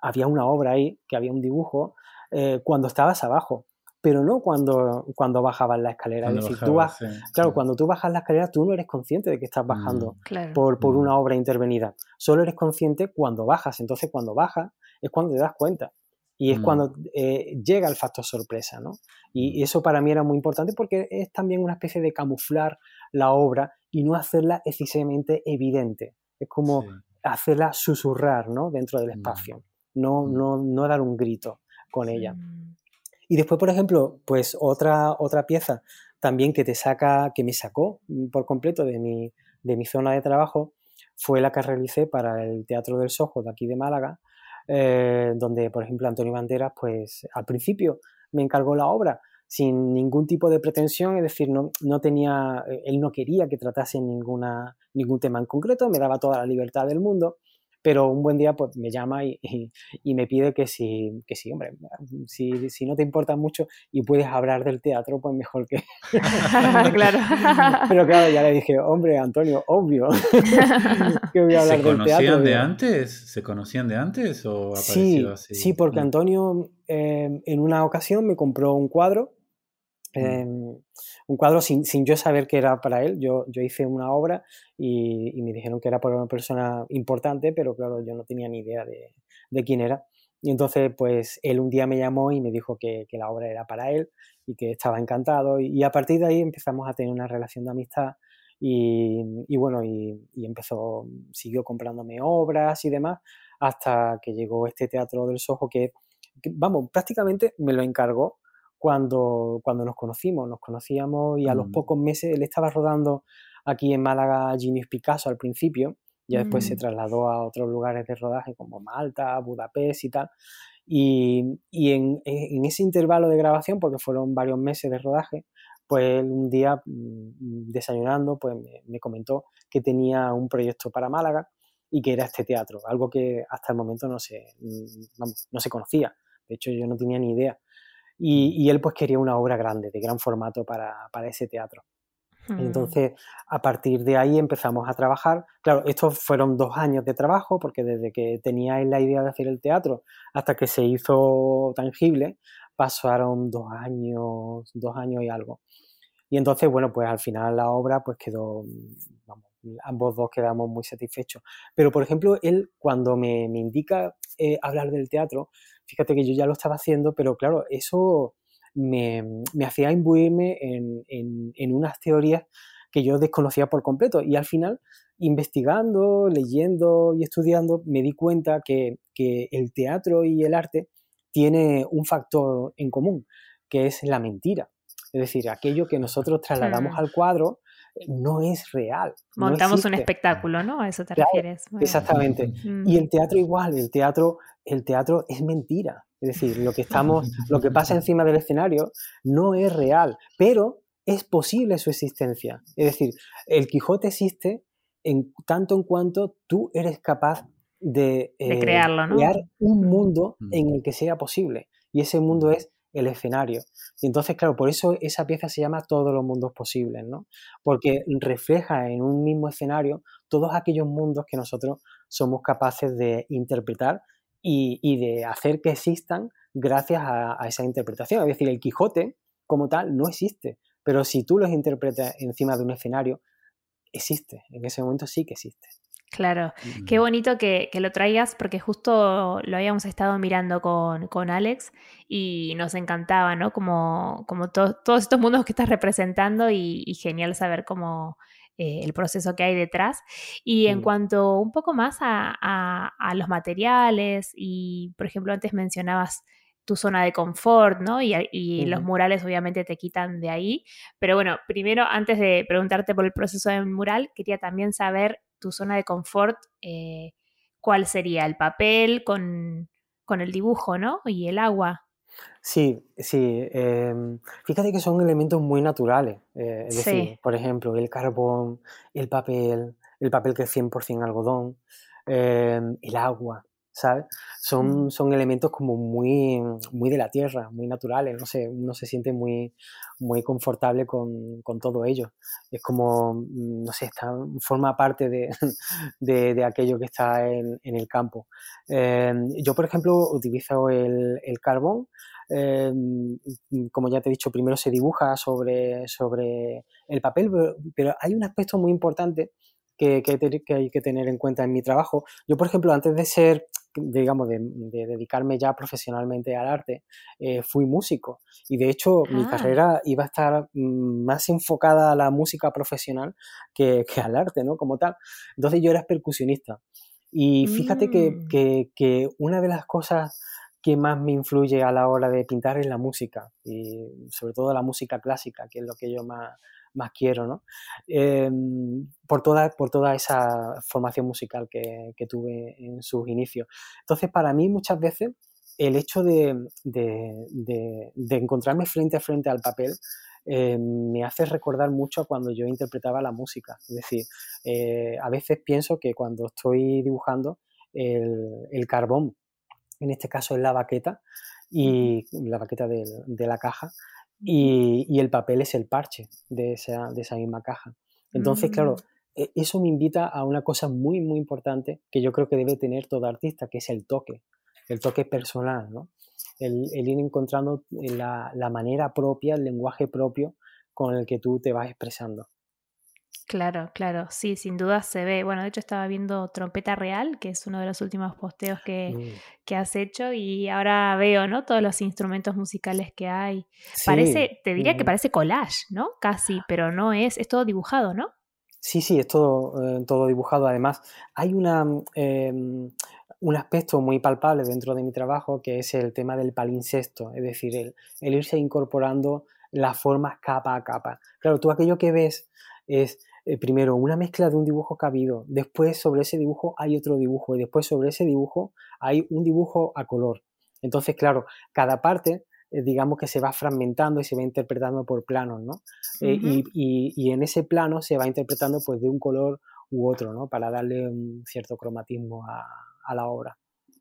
había una obra ahí, que había un dibujo, eh, cuando estabas abajo, pero no cuando, cuando bajabas la escalera. es decir, tú vas, claro, cuando tú bajas la escalera, tú no eres consciente de que estás bajando mm. por, por una mm. obra intervenida. Solo eres consciente cuando bajas. Entonces, cuando bajas, es cuando te das cuenta. Y es mm. cuando eh, llega el factor sorpresa, ¿no? Y, eso para mí era muy importante porque es también una especie de camuflar la obra y no hacerla excesivamente evidente. Es como hacerla susurrar, ¿no? Dentro del espacio no, no, no dar un grito con ella. Y después, por ejemplo, pues otra, otra pieza también que te saca, que me sacó por completo de mi, de mi zona de trabajo, fue la que realicé para el Teatro del Sojo de aquí de Málaga, eh, donde, por ejemplo, Antonio Banderas, pues al principio me encargó la obra sin ningún tipo de pretensión, es decir, no, no tenía, él no quería que tratase ninguna, ningún tema en concreto, me daba toda la libertad del mundo pero un buen día pues me llama y, y, me pide que si, que sí, hombre, si, si, no te importa mucho y puedes hablar del teatro, pues mejor que... claro. pero claro, ya le dije, hombre, Antonio, obvio que voy a hablar del teatro. ¿Se conocían de antes? ¿Se conocían de antes o apareció sí, así? Sí, porque mm. Antonio eh, en una ocasión me compró un cuadro Mm. Em, un cuadro sin, sin, yo saber que era para él. Yo, yo hice una obra y, y, me dijeron que era para una persona importante, pero claro, yo no tenía ni idea de, de, quién era. Y entonces, pues él un día me llamó y me dijo que, que la obra era para él y que estaba encantado. Y, a partir de ahí empezamos a tener una relación de amistad. Y, y bueno, y, empezó, siguió comprándome obras y demás, hasta que llegó este Teatro del Sojo que, que vamos, prácticamente me lo encargó cuando, cuando nos conocimos. Nos conocíamos y a los mm. pocos meses él estaba rodando aquí en Málaga Genius Picasso al principio, ya después se mm. trasladó a otros lugares de rodaje como Malta, Budapest y tal. Y, y en, en, ese intervalo de grabación, porque fueron varios meses de rodaje, pues un día mm, desayunando, pues me, me, comentó que tenía un proyecto para Málaga y que era este teatro, algo que hasta el momento no se, vamos, no se conocía. De hecho, yo no tenía ni idea. Y, él pues quería una obra grande, de gran formato para, para ese teatro. Hmm. Entonces, a partir de ahí empezamos a trabajar. Claro, estos fueron dos años de trabajo, porque desde que tenía la idea de hacer el teatro hasta que se hizo tangible, pasaron dos años, dos años y algo. Y entonces, bueno, pues al final la obra pues quedó, vamos, ambos dos quedamos muy satisfechos. Pero, por ejemplo, él cuando me, me indica eh, hablar del teatro, fíjate que yo ya lo estaba haciendo, pero claro, eso me, hacía imbuirme en, unas teorías que yo desconocía por completo. Y al final, investigando, leyendo y estudiando, me di cuenta que, el teatro y el arte tiene un factor en común, que es la mentira. Es decir, aquello que nosotros trasladamos al cuadro no es real. Montamos un espectáculo, ¿no? A eso te refieres. Exactamente. Mm. Y el teatro igual, el teatro, el teatro es mentira. Es decir, lo que estamos, lo que pasa encima del escenario no es real, pero es posible su existencia. Es decir, el Quijote existe en tanto en cuanto tú eres capaz de, eh, crearlo, ¿no? crear un mundo mm. en el que sea posible. Y ese mundo es el escenario. Y entonces, claro, por eso esa pieza se llama Todos los mundos posibles, ¿no? Porque refleja en un mismo escenario todos aquellos mundos que nosotros somos capaces de interpretar y, de hacer que existan gracias a, esa interpretación. Es decir, el Quijote como tal no existe, pero si tú los interpretas encima de un escenario, existe. En ese momento sí que existe. Claro, qué bonito que, que lo traigas porque justo lo habíamos estado mirando con, con Alex y nos encantaba, ¿no? Como, como to- todos estos mundos que estás representando y, y genial saber cómo eh, el proceso que hay detrás. Y en Mm. cuanto un poco más a, a- a los materiales y, por ejemplo, antes mencionabas tu zona de confort, ¿no? Y, y los murales obviamente te quitan de ahí. Pero bueno, primero, antes de preguntarte por el proceso del mural, quería también saber tu zona de confort, eh, ¿cuál sería? El papel con, con el dibujo, ¿no? Y el agua. Sí, sí. em, fíjate que son elementos muy naturales. eh, es Sí. decir, por ejemplo, el carbón, el papel, el papel que es 100% algodón, em, el agua, ¿sabes? Son, Mm. son elementos como muy, muy de la tierra, muy naturales. No sé, uno se siente muy, muy confortable con, con todo ello. Es como, mm, no sé, está, forma parte de, de, de aquello que está en, en el campo. Em, yo, por ejemplo, utilizo el, el carbón. Eh, como ya te he dicho, primero se dibuja sobre, sobre el papel, pero, pero hay un aspecto muy importante que, que hay que tener en cuenta en mi trabajo. Yo, por ejemplo, antes de ser, digamos, de, de dedicarme ya profesionalmente al arte, eh, fui músico. Y de hecho, mi Ah. carrera iba a estar mm, más enfocada a la música profesional que, que al arte, ¿no? Como tal. Entonces yo era percusionista. Y fíjate que, Mm. que, que una de las cosas que más me influye a la hora de pintar es la música, y sobre todo la música clásica, que es lo que yo más, más quiero, ¿no? Em, por, toda, por toda esa formación musical que, que tuve en sus inicios. Entonces, para mí muchas veces el hecho de, de- de- de encontrarme frente a frente al papel eh, me hace recordar mucho a cuando yo interpretaba la música. Es decir, eh, a veces pienso que cuando estoy dibujando el, el carbón, en este caso es la baqueta, y la baqueta de, la caja, y, y el papel es el parche de esa, de esa misma caja. Entonces, claro, Mm. e- eso me invita a una cosa muy, muy importante que yo creo que debe tener todo artista, que es el toque, el toque personal, ¿no? El, el ir encontrando la, la manera propia, el lenguaje propio con el que tú te vas expresando. Claro, claro, sí, sin duda se ve. Bueno, de hecho estaba viendo Trompeta Real, que es uno de los últimos posteos que, Mm. que has hecho y ahora veo, ¿no? Todos los instrumentos musicales que hay. Sí, Parece, te diría que mm. parece collage, ¿no? Casi, pero no es, es todo dibujado, ¿no? Sí, sí, es todo, eh, todo dibujado. Además, hay una, mm, em, un aspecto muy palpable dentro de mi trabajo que es el tema del palincesto, es decir, el, el irse incorporando las formas capa a capa. Claro, tú aquello que ves es eh, primero una mezcla de un dibujo que ha habido, después sobre ese dibujo hay otro dibujo y después sobre ese dibujo hay un dibujo a color. Entonces, claro, cada parte, eh, digamos que se va fragmentando y se va interpretando por planos, ¿no? Eh, y, y- y en ese plano se va interpretando pues de un color u otro, ¿no? Para darle un cierto cromatismo a, a la obra.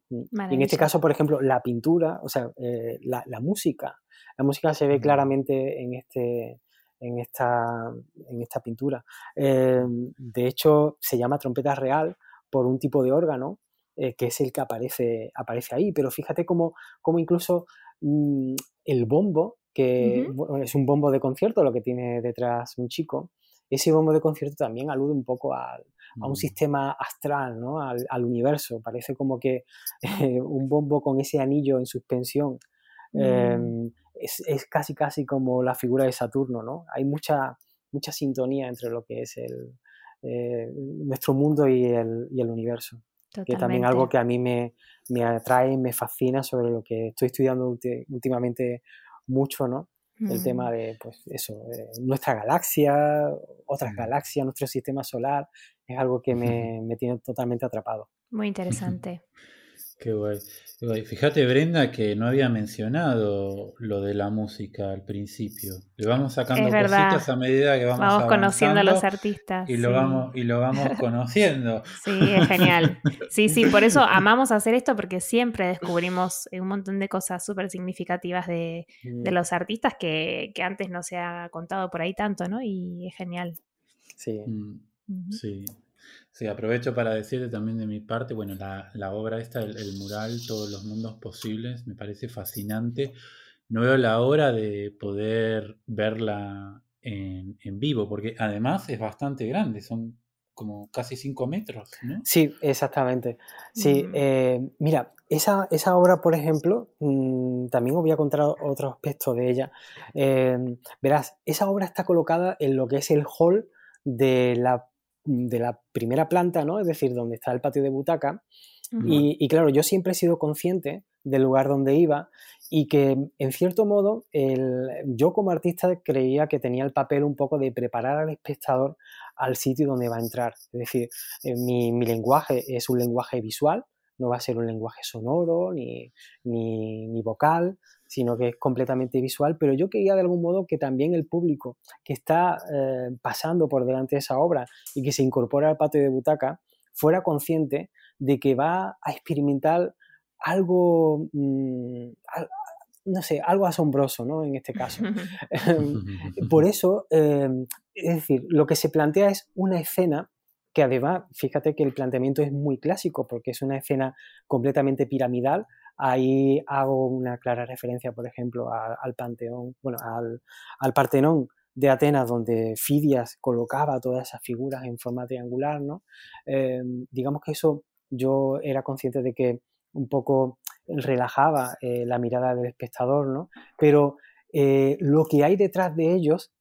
Mm. Y en este caso, por ejemplo, la pintura, o sea, eh, la, la música, la música se ve claramente en este en esta, en esta pintura. Eh, de hecho, se llama trompeta real por un tipo de órgano eh, que es el que aparece, aparece ahí. Pero fíjate cómo, cómo incluso mm, el bombo, que bueno, es un bombo de concierto, lo que tiene detrás un chico, ese bombo de concierto también alude un poco al, a un Mm. sistema astral, ¿no? al, al universo. Parece como que eh, un bombo con ese anillo en suspensión Mm. Es, es casi casi como la figura de Saturno, ¿no? Hay mucha, mucha sintonía entre lo que es el, eh, nuestro mundo y el, y el universo, que también algo que a mí me, me atrae, me fascina sobre lo que estoy estudiando últimamente mucho, ¿no? El tema Mm. de, pues eso, eh, nuestra galaxia, otras Mm. galaxias, nuestro sistema solar, es algo que me, me tiene totalmente atrapado. Muy interesante. Qué guay. qué guay. Fíjate, Brenda, que no había mencionado lo de la música al principio. Le vamos sacando cositas a medida que vamos, Vamos conociendo a los artistas. y lo vamos y lo vamos conociendo. Sí, es genial. Sí, sí, por eso amamos hacer esto porque siempre descubrimos un montón de cosas súper significativas de, de los artistas que, que antes no se ha contado por ahí tanto, ¿no? Y es genial. Sí. Mm. Sí. Sí, aprovecho para decirte también de mi parte, bueno, la, la obra esta, el, el mural, todos los mundos posibles, me parece fascinante. No veo la hora de poder verla en, en vivo, porque además es bastante grande, son como casi 5 metros, ¿no? Sí, exactamente. Sí, mm. eh, mira, esa, esa, obra, por ejemplo, mm, también os voy a contar otro aspecto de ella. Em, verás, esa obra está colocada en lo que es el hall de la, de la primera planta, ¿no? Es decir, donde está el patio de butaca. y, claro, yo siempre he sido consciente del lugar donde iba y que en cierto modo el, yo como artista creía que tenía el papel un poco de preparar al espectador al sitio donde va a entrar. Es decir, eh, mi, mi lenguaje es un lenguaje visual, no va a ser un lenguaje sonoro ni, ni, vocal, sino que es completamente visual, pero yo quería de algún modo que también el público que está eh, pasando por delante de esa obra y que se incorpora al patio de butaca fuera consciente de que va a experimentar algo, mm, no sé, algo asombroso, ¿no? En este caso. por eso, em, es decir, lo que se plantea es una escena que además, fíjate que el planteamiento es muy clásico porque es una escena completamente piramidal. Ahí hago una clara referencia, por ejemplo, al Panteón, bueno, al, Partenón de Atenas, donde Fidias colocaba todas esas figuras en forma triangular, ¿no? Em, digamos que eso yo era consciente de que un poco relajaba eh, la mirada del espectador, ¿no? Pero eh, lo que hay detrás de ellos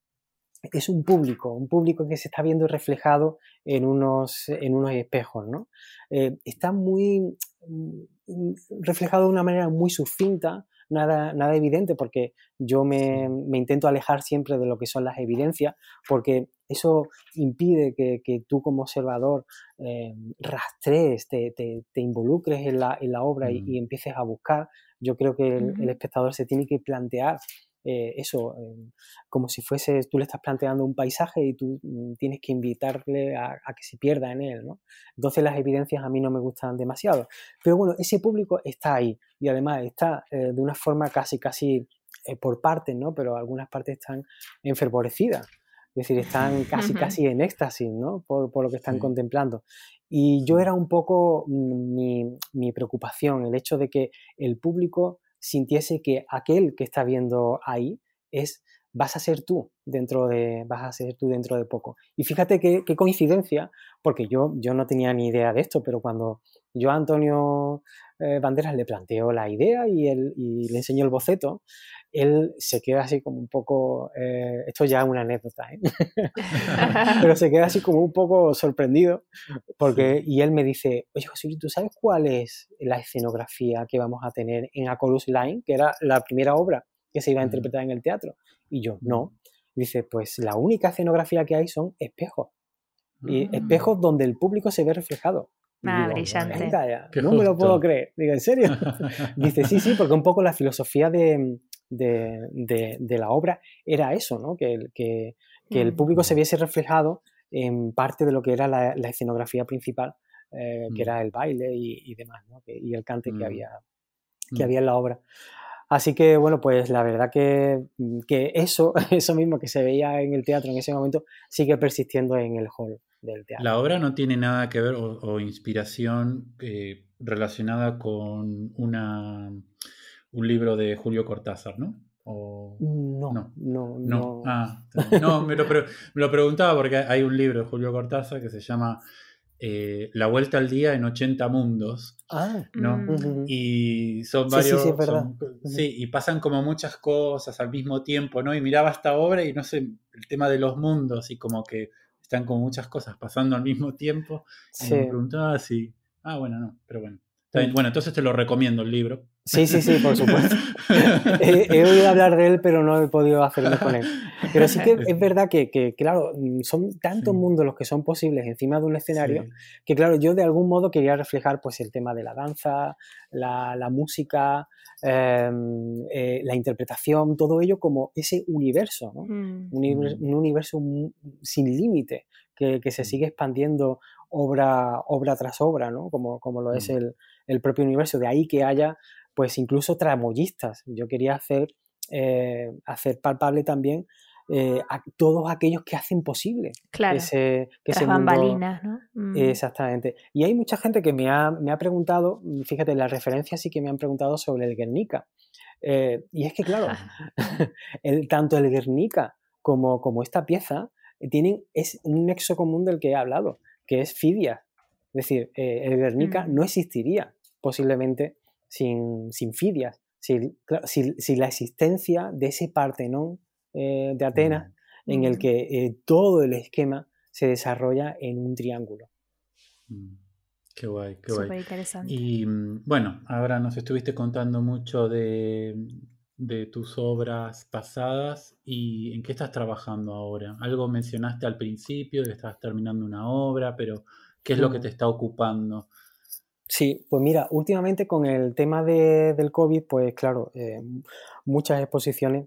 es un público, un público que se está viendo reflejado en unos, en unos espejos, ¿no? Eh, está muy mm, reflejado de una manera muy sucinta, nada, nada evidente, porque yo me, intento alejar siempre de lo que son las evidencias, porque eso impide que, tú como observador eh, rastrees, te, involucres en la, obra y, mm. empieces a buscar. Yo creo que el espectador se tiene que plantear eh, eso, em, como si fuese, tú le estás planteando un paisaje y tú mm, tienes que invitarle a, que se pierda en él, ¿no? Entonces las evidencias a mí no me gustan demasiado. Pero bueno, ese público está ahí y además está eh, de una forma casi, casi eh, por partes, ¿no? Pero algunas partes están enfervorecidas. Es decir, están casi, casi en éxtasis, ¿no? Por, lo que están contemplando. Y yo era un poco mm, mi, mi preocupación, el hecho de que el público sintiese que aquel que está viendo ahí es vas a ser tú dentro de vas a ser tú dentro de poco. Y fíjate qué, coincidencia porque yo yo no tenía ni idea de esto pero cuando yo a Antonio eh, Banderas le planteo la idea y, él, y le enseño el boceto él se queda así como un poco, eh, esto ya es una anécdota, ¿eh? pero se queda así como un poco sorprendido porque, y él me dice, oye José, ¿tú sabes cuál es la escenografía que vamos a tener en A Line, que era la primera obra que se iba a interpretar en el teatro? Y yo, no. Dice, pues la única escenografía que hay son espejos. Y mm. espejos donde el público se ve reflejado. Ah, brillante. No me lo puedo creer. Digo, ¿en serio? Dice, sí, sí, porque un poco la filosofía de, de, la obra era eso, ¿no? que, que, que el público se mm. viese reflejado en parte de lo que era la, escenografía principal, eh, que mm. era el baile y, demás, ¿no? y el cante que, mm. había, que había en la obra. Así que, bueno, pues la verdad que, que, eso, eso mismo que se veía en el teatro en ese momento, sigue persistiendo en el hall del teatro. La obra no tiene nada que ver o, inspiración eh, relacionada con una un libro de Julio Cortázar, ¿no? no, no, no, no. Ah, no me, lo me, lo preguntaba porque hay un libro de Julio Cortázar que se llama eh, La Vuelta al Día en 80 Mundos. Ah, ¿no? Mm. Y son varios. Sí, sí, sí, y pasan como muchas cosas al mismo tiempo, ¿no? Y miraba esta obra y no sé, el tema de los mundos y como que están como muchas cosas pasando al mismo tiempo. Y me preguntaba si. Ah, bueno, no, pero bueno. Bueno, entonces te lo recomiendo el libro. Sí, sí, sí, por supuesto. he, oído hablar de él, pero no he podido hacerlo con él. Pero sí que es verdad que, claro, son tantos mundos los que son posibles encima de un escenario, que claro, yo de algún modo quería reflejar pues el tema de la danza, la, música, em, eh, la interpretación, todo ello como ese universo, ¿no? Mm. Un, universo sin límite, que, se sigue expandiendo obra, obra tras obra, ¿no? Como, como lo es mm. el, el propio universo. De ahí que haya pues incluso tramoyistas. Yo quería hacer, eh, hacer palpable también eh, a todos aquellos que hacen posible claro, que se bambalinas, ¿no? Mm. Exactamente. Y hay mucha gente que me ha, me ha preguntado, fíjate, la referencia sí que me han preguntado sobre el Guernica. Eh, y es que, claro, el, tanto el Guernica como, como esta pieza tienen es un nexo común del que he hablado, que es Fidia. Es decir, eh, el Guernica mm. no existiría posiblemente sin, sin Fidias. Si, si, la existencia de ese Partenón eh, de Atenas, mm. en el mm. que eh, todo el esquema se desarrolla en un triángulo. Qué guay, qué guay. Y bueno, ahora nos estuviste contando mucho de, de tus obras pasadas y en qué estás trabajando ahora. Algo mencionaste al principio, que estás terminando una obra, pero ¿qué es lo que mm. te está ocupando? Sí, pues mira, últimamente con el tema del COVID, pues claro, eh, muchas exposiciones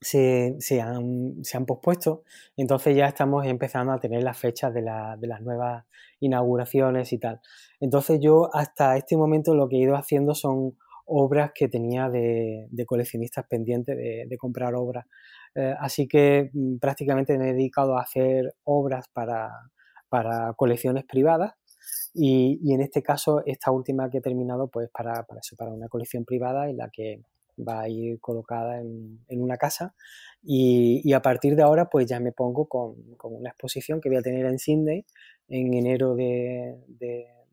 se, han, se, han, pospuesto, entonces ya estamos empezando a tener las fechas de, de, las nuevas inauguraciones y tal. Entonces yo hasta este momento lo que he ido haciendo son obras que tenía de, coleccionistas pendientes de, comprar obras. Eh, así que mm, prácticamente me he dedicado a hacer obras para, colecciones privadas y, en este caso esta última que he terminado pues para, eso, para una colección privada en la que va a ir colocada en, una casa. Y, a partir de ahora pues ya me pongo con, una exposición que voy a tener en Sydney en enero de,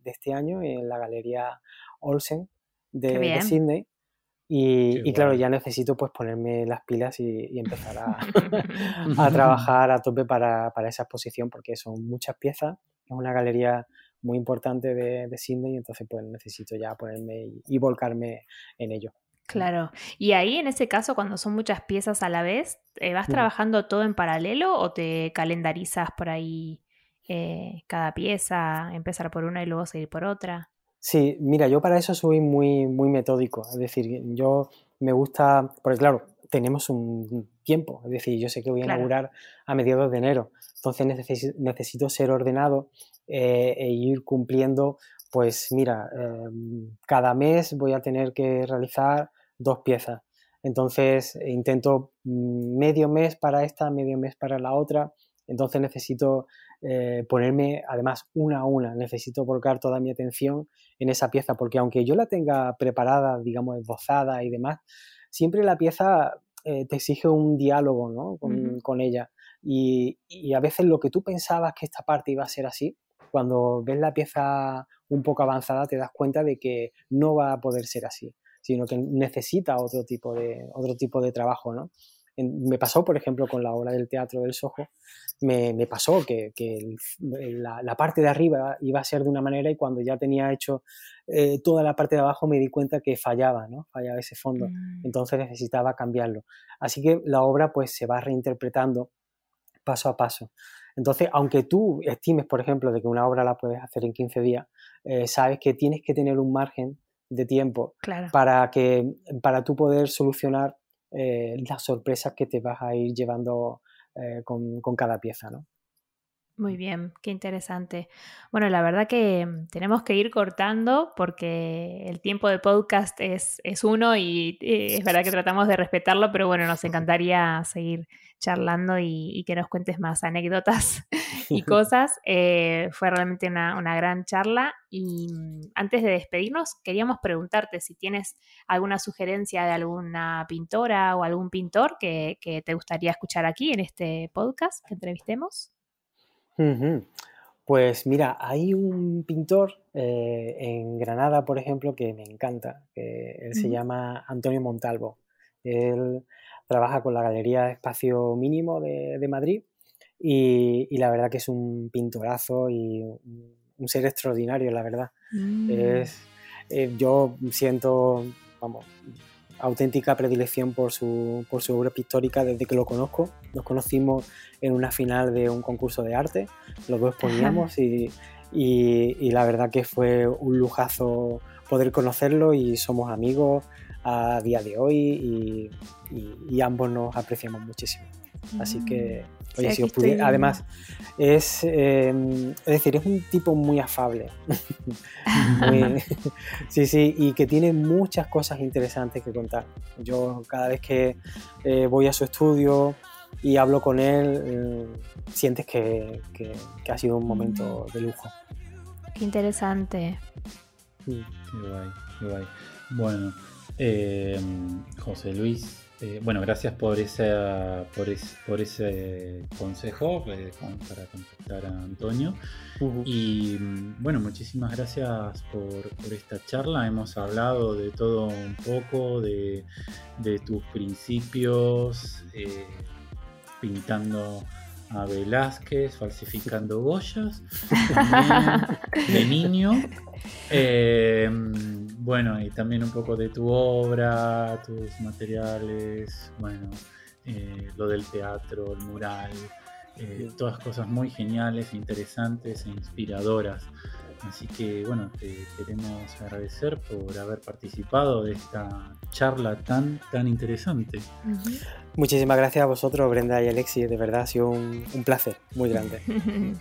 de este año en la galería Olsen de, Sydney. Y, claro, ya necesito pues ponerme las pilas y, empezar a, a, trabajar a tope para, esa exposición porque son muchas piezas, es una galería muy importante de, de Sydney, entonces pues necesito ya ponerme y, volcarme en ello. Claro, y ahí en ese caso cuando son muchas piezas a la vez, eh, ¿vas trabajando todo en paralelo o te calendarizas por ahí eh, cada pieza, empezar por una y luego seguir por otra? Sí, mira, yo para eso soy muy, muy metódico. Es decir, yo me gusta, porque claro, tenemos un tiempo. Es decir, yo sé que voy a inaugurar a mediados de enero. Entonces necesito, ser ordenado eh, e ir cumpliendo, pues mira, em, cada mes voy a tener que realizar dos piezas. Entonces intento mm, medio mes para esta, medio mes para la otra. Entonces necesito eh, ponerme además una a una, necesito volcar toda mi atención en esa pieza, porque aunque yo la tenga preparada, digamos, esbozada y demás, siempre la pieza eh, te exige un diálogo ¿no? con, ella. Y, a veces lo que tú pensabas que esta parte iba a ser así, cuando ves la pieza un poco avanzada te das cuenta de que no va a poder ser así, sino que necesita otro tipo de, otro tipo de trabajo, ¿no? me pasó, por ejemplo, con la obra del teatro del Soho, me, pasó que, la, parte de arriba iba a ser de una manera y cuando ya tenía hecho eh, toda la parte de abajo me di cuenta que fallaba, ¿no? Fallaba ese fondo. Mm. Entonces necesitaba cambiarlo. Así que la obra pues se va reinterpretando paso a paso. Entonces, aunque tú estimes, por ejemplo, de que una obra la puedes hacer en 15 días, eh, sabes que tienes que tener un margen de tiempo para que para tú poder solucionar eh, las sorpresas que te vas a ir llevando eh, con, cada pieza, ¿no? Muy bien, qué interesante. Bueno, la verdad que mm, tenemos que ir cortando porque el tiempo de podcast es, es uno y es verdad que tratamos de respetarlo, pero bueno, nos encantaría seguir charlando y, que nos cuentes más anécdotas y cosas. Eh, fue realmente una, gran charla y mm, antes de despedirnos queríamos preguntarte si tienes alguna sugerencia de alguna pintora o algún pintor que, te gustaría escuchar aquí en este podcast que entrevistemos. Pues mira, hay un pintor eh, en Granada, por ejemplo, que me encanta. él se llama Antonio Montalvo. Él trabaja con la Galería Espacio Mínimo de, Madrid y, la verdad que es un pintorazo y un, ser extraordinario, la verdad. Mm. Es, eh, yo siento, vamos, auténtica predilección por su, por su obra pictórica desde que lo conozco. Nos conocimos en una final de un concurso de arte, los dos poníamos y, y, la verdad que fue un lujazo poder conocerlo y somos amigos a día de hoy y, ambos nos apreciamos muchísimo. Así que, mm. Oye, si os pudiera, además, es, em, es decir, es un tipo muy afable. sí, sí, y que tiene muchas cosas interesantes que contar. Yo cada vez que eh, voy a su estudio y hablo con él, mm, sientes que, que, ha sido un momento mm. de lujo. Qué interesante. Qué guay, qué guay. Bueno, eh, José Luis, Eh, bueno, gracias por, esa, por, por ese consejo eh, para contactar a Antonio. Y mm, bueno, muchísimas gracias por, esta charla. Hemos hablado de todo un poco, de, tus principios, eh, pintando a Velázquez, falsificando Goyas, de niño. Eh, bueno, y también un poco de tu obra, tus materiales, bueno, eh, lo del teatro, el mural, eh, todas cosas muy geniales, interesantes e inspiradoras. Así que bueno, te queremos agradecer por haber participado de esta charla tan, tan interesante. Muchísimas gracias a vosotros, Brenda y Alexis. De verdad ha sido un, placer muy grande.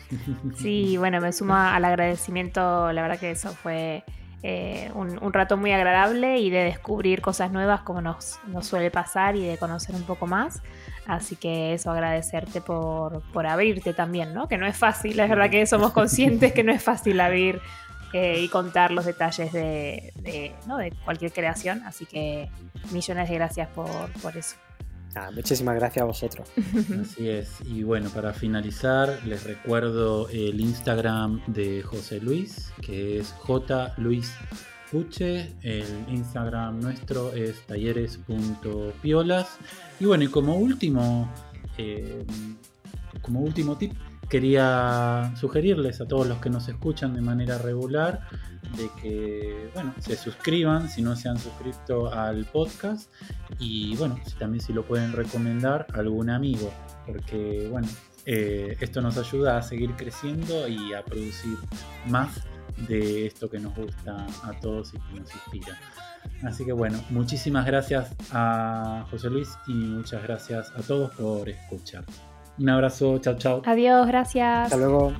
sí, bueno, me sumo al agradecimiento. La verdad que eso fue eh, un, rato muy agradable y de descubrir cosas nuevas como nos, nos, suele pasar y de conocer un poco más. Así que eso, agradecerte por, por abrirte también, ¿no? Que no es fácil, es verdad que somos conscientes que no es fácil abrir eh, y contar los detalles de, de, ¿no? de, cualquier creación. Así que millones de gracias por, por eso. muchísimas gracias a vosotros. Así es. Y bueno, para finalizar, les recuerdo el Instagram de José Luis, que es J. Luis Puche. El Instagram nuestro es talleres.piolas. Y bueno, y como último, eh, como último tip, quería sugerirles a todos los que nos escuchan de manera regular de que bueno se suscriban si no se han suscrito al podcast y bueno también si lo pueden recomendar a algún amigo porque bueno eh, esto nos ayuda a seguir creciendo y a producir más de esto que nos gusta a todos y que nos inspira. Así que bueno, muchísimas gracias a José Luis y muchas gracias a todos por escuchar. Un abrazo, chao, chao. Adiós, gracias. Hasta luego.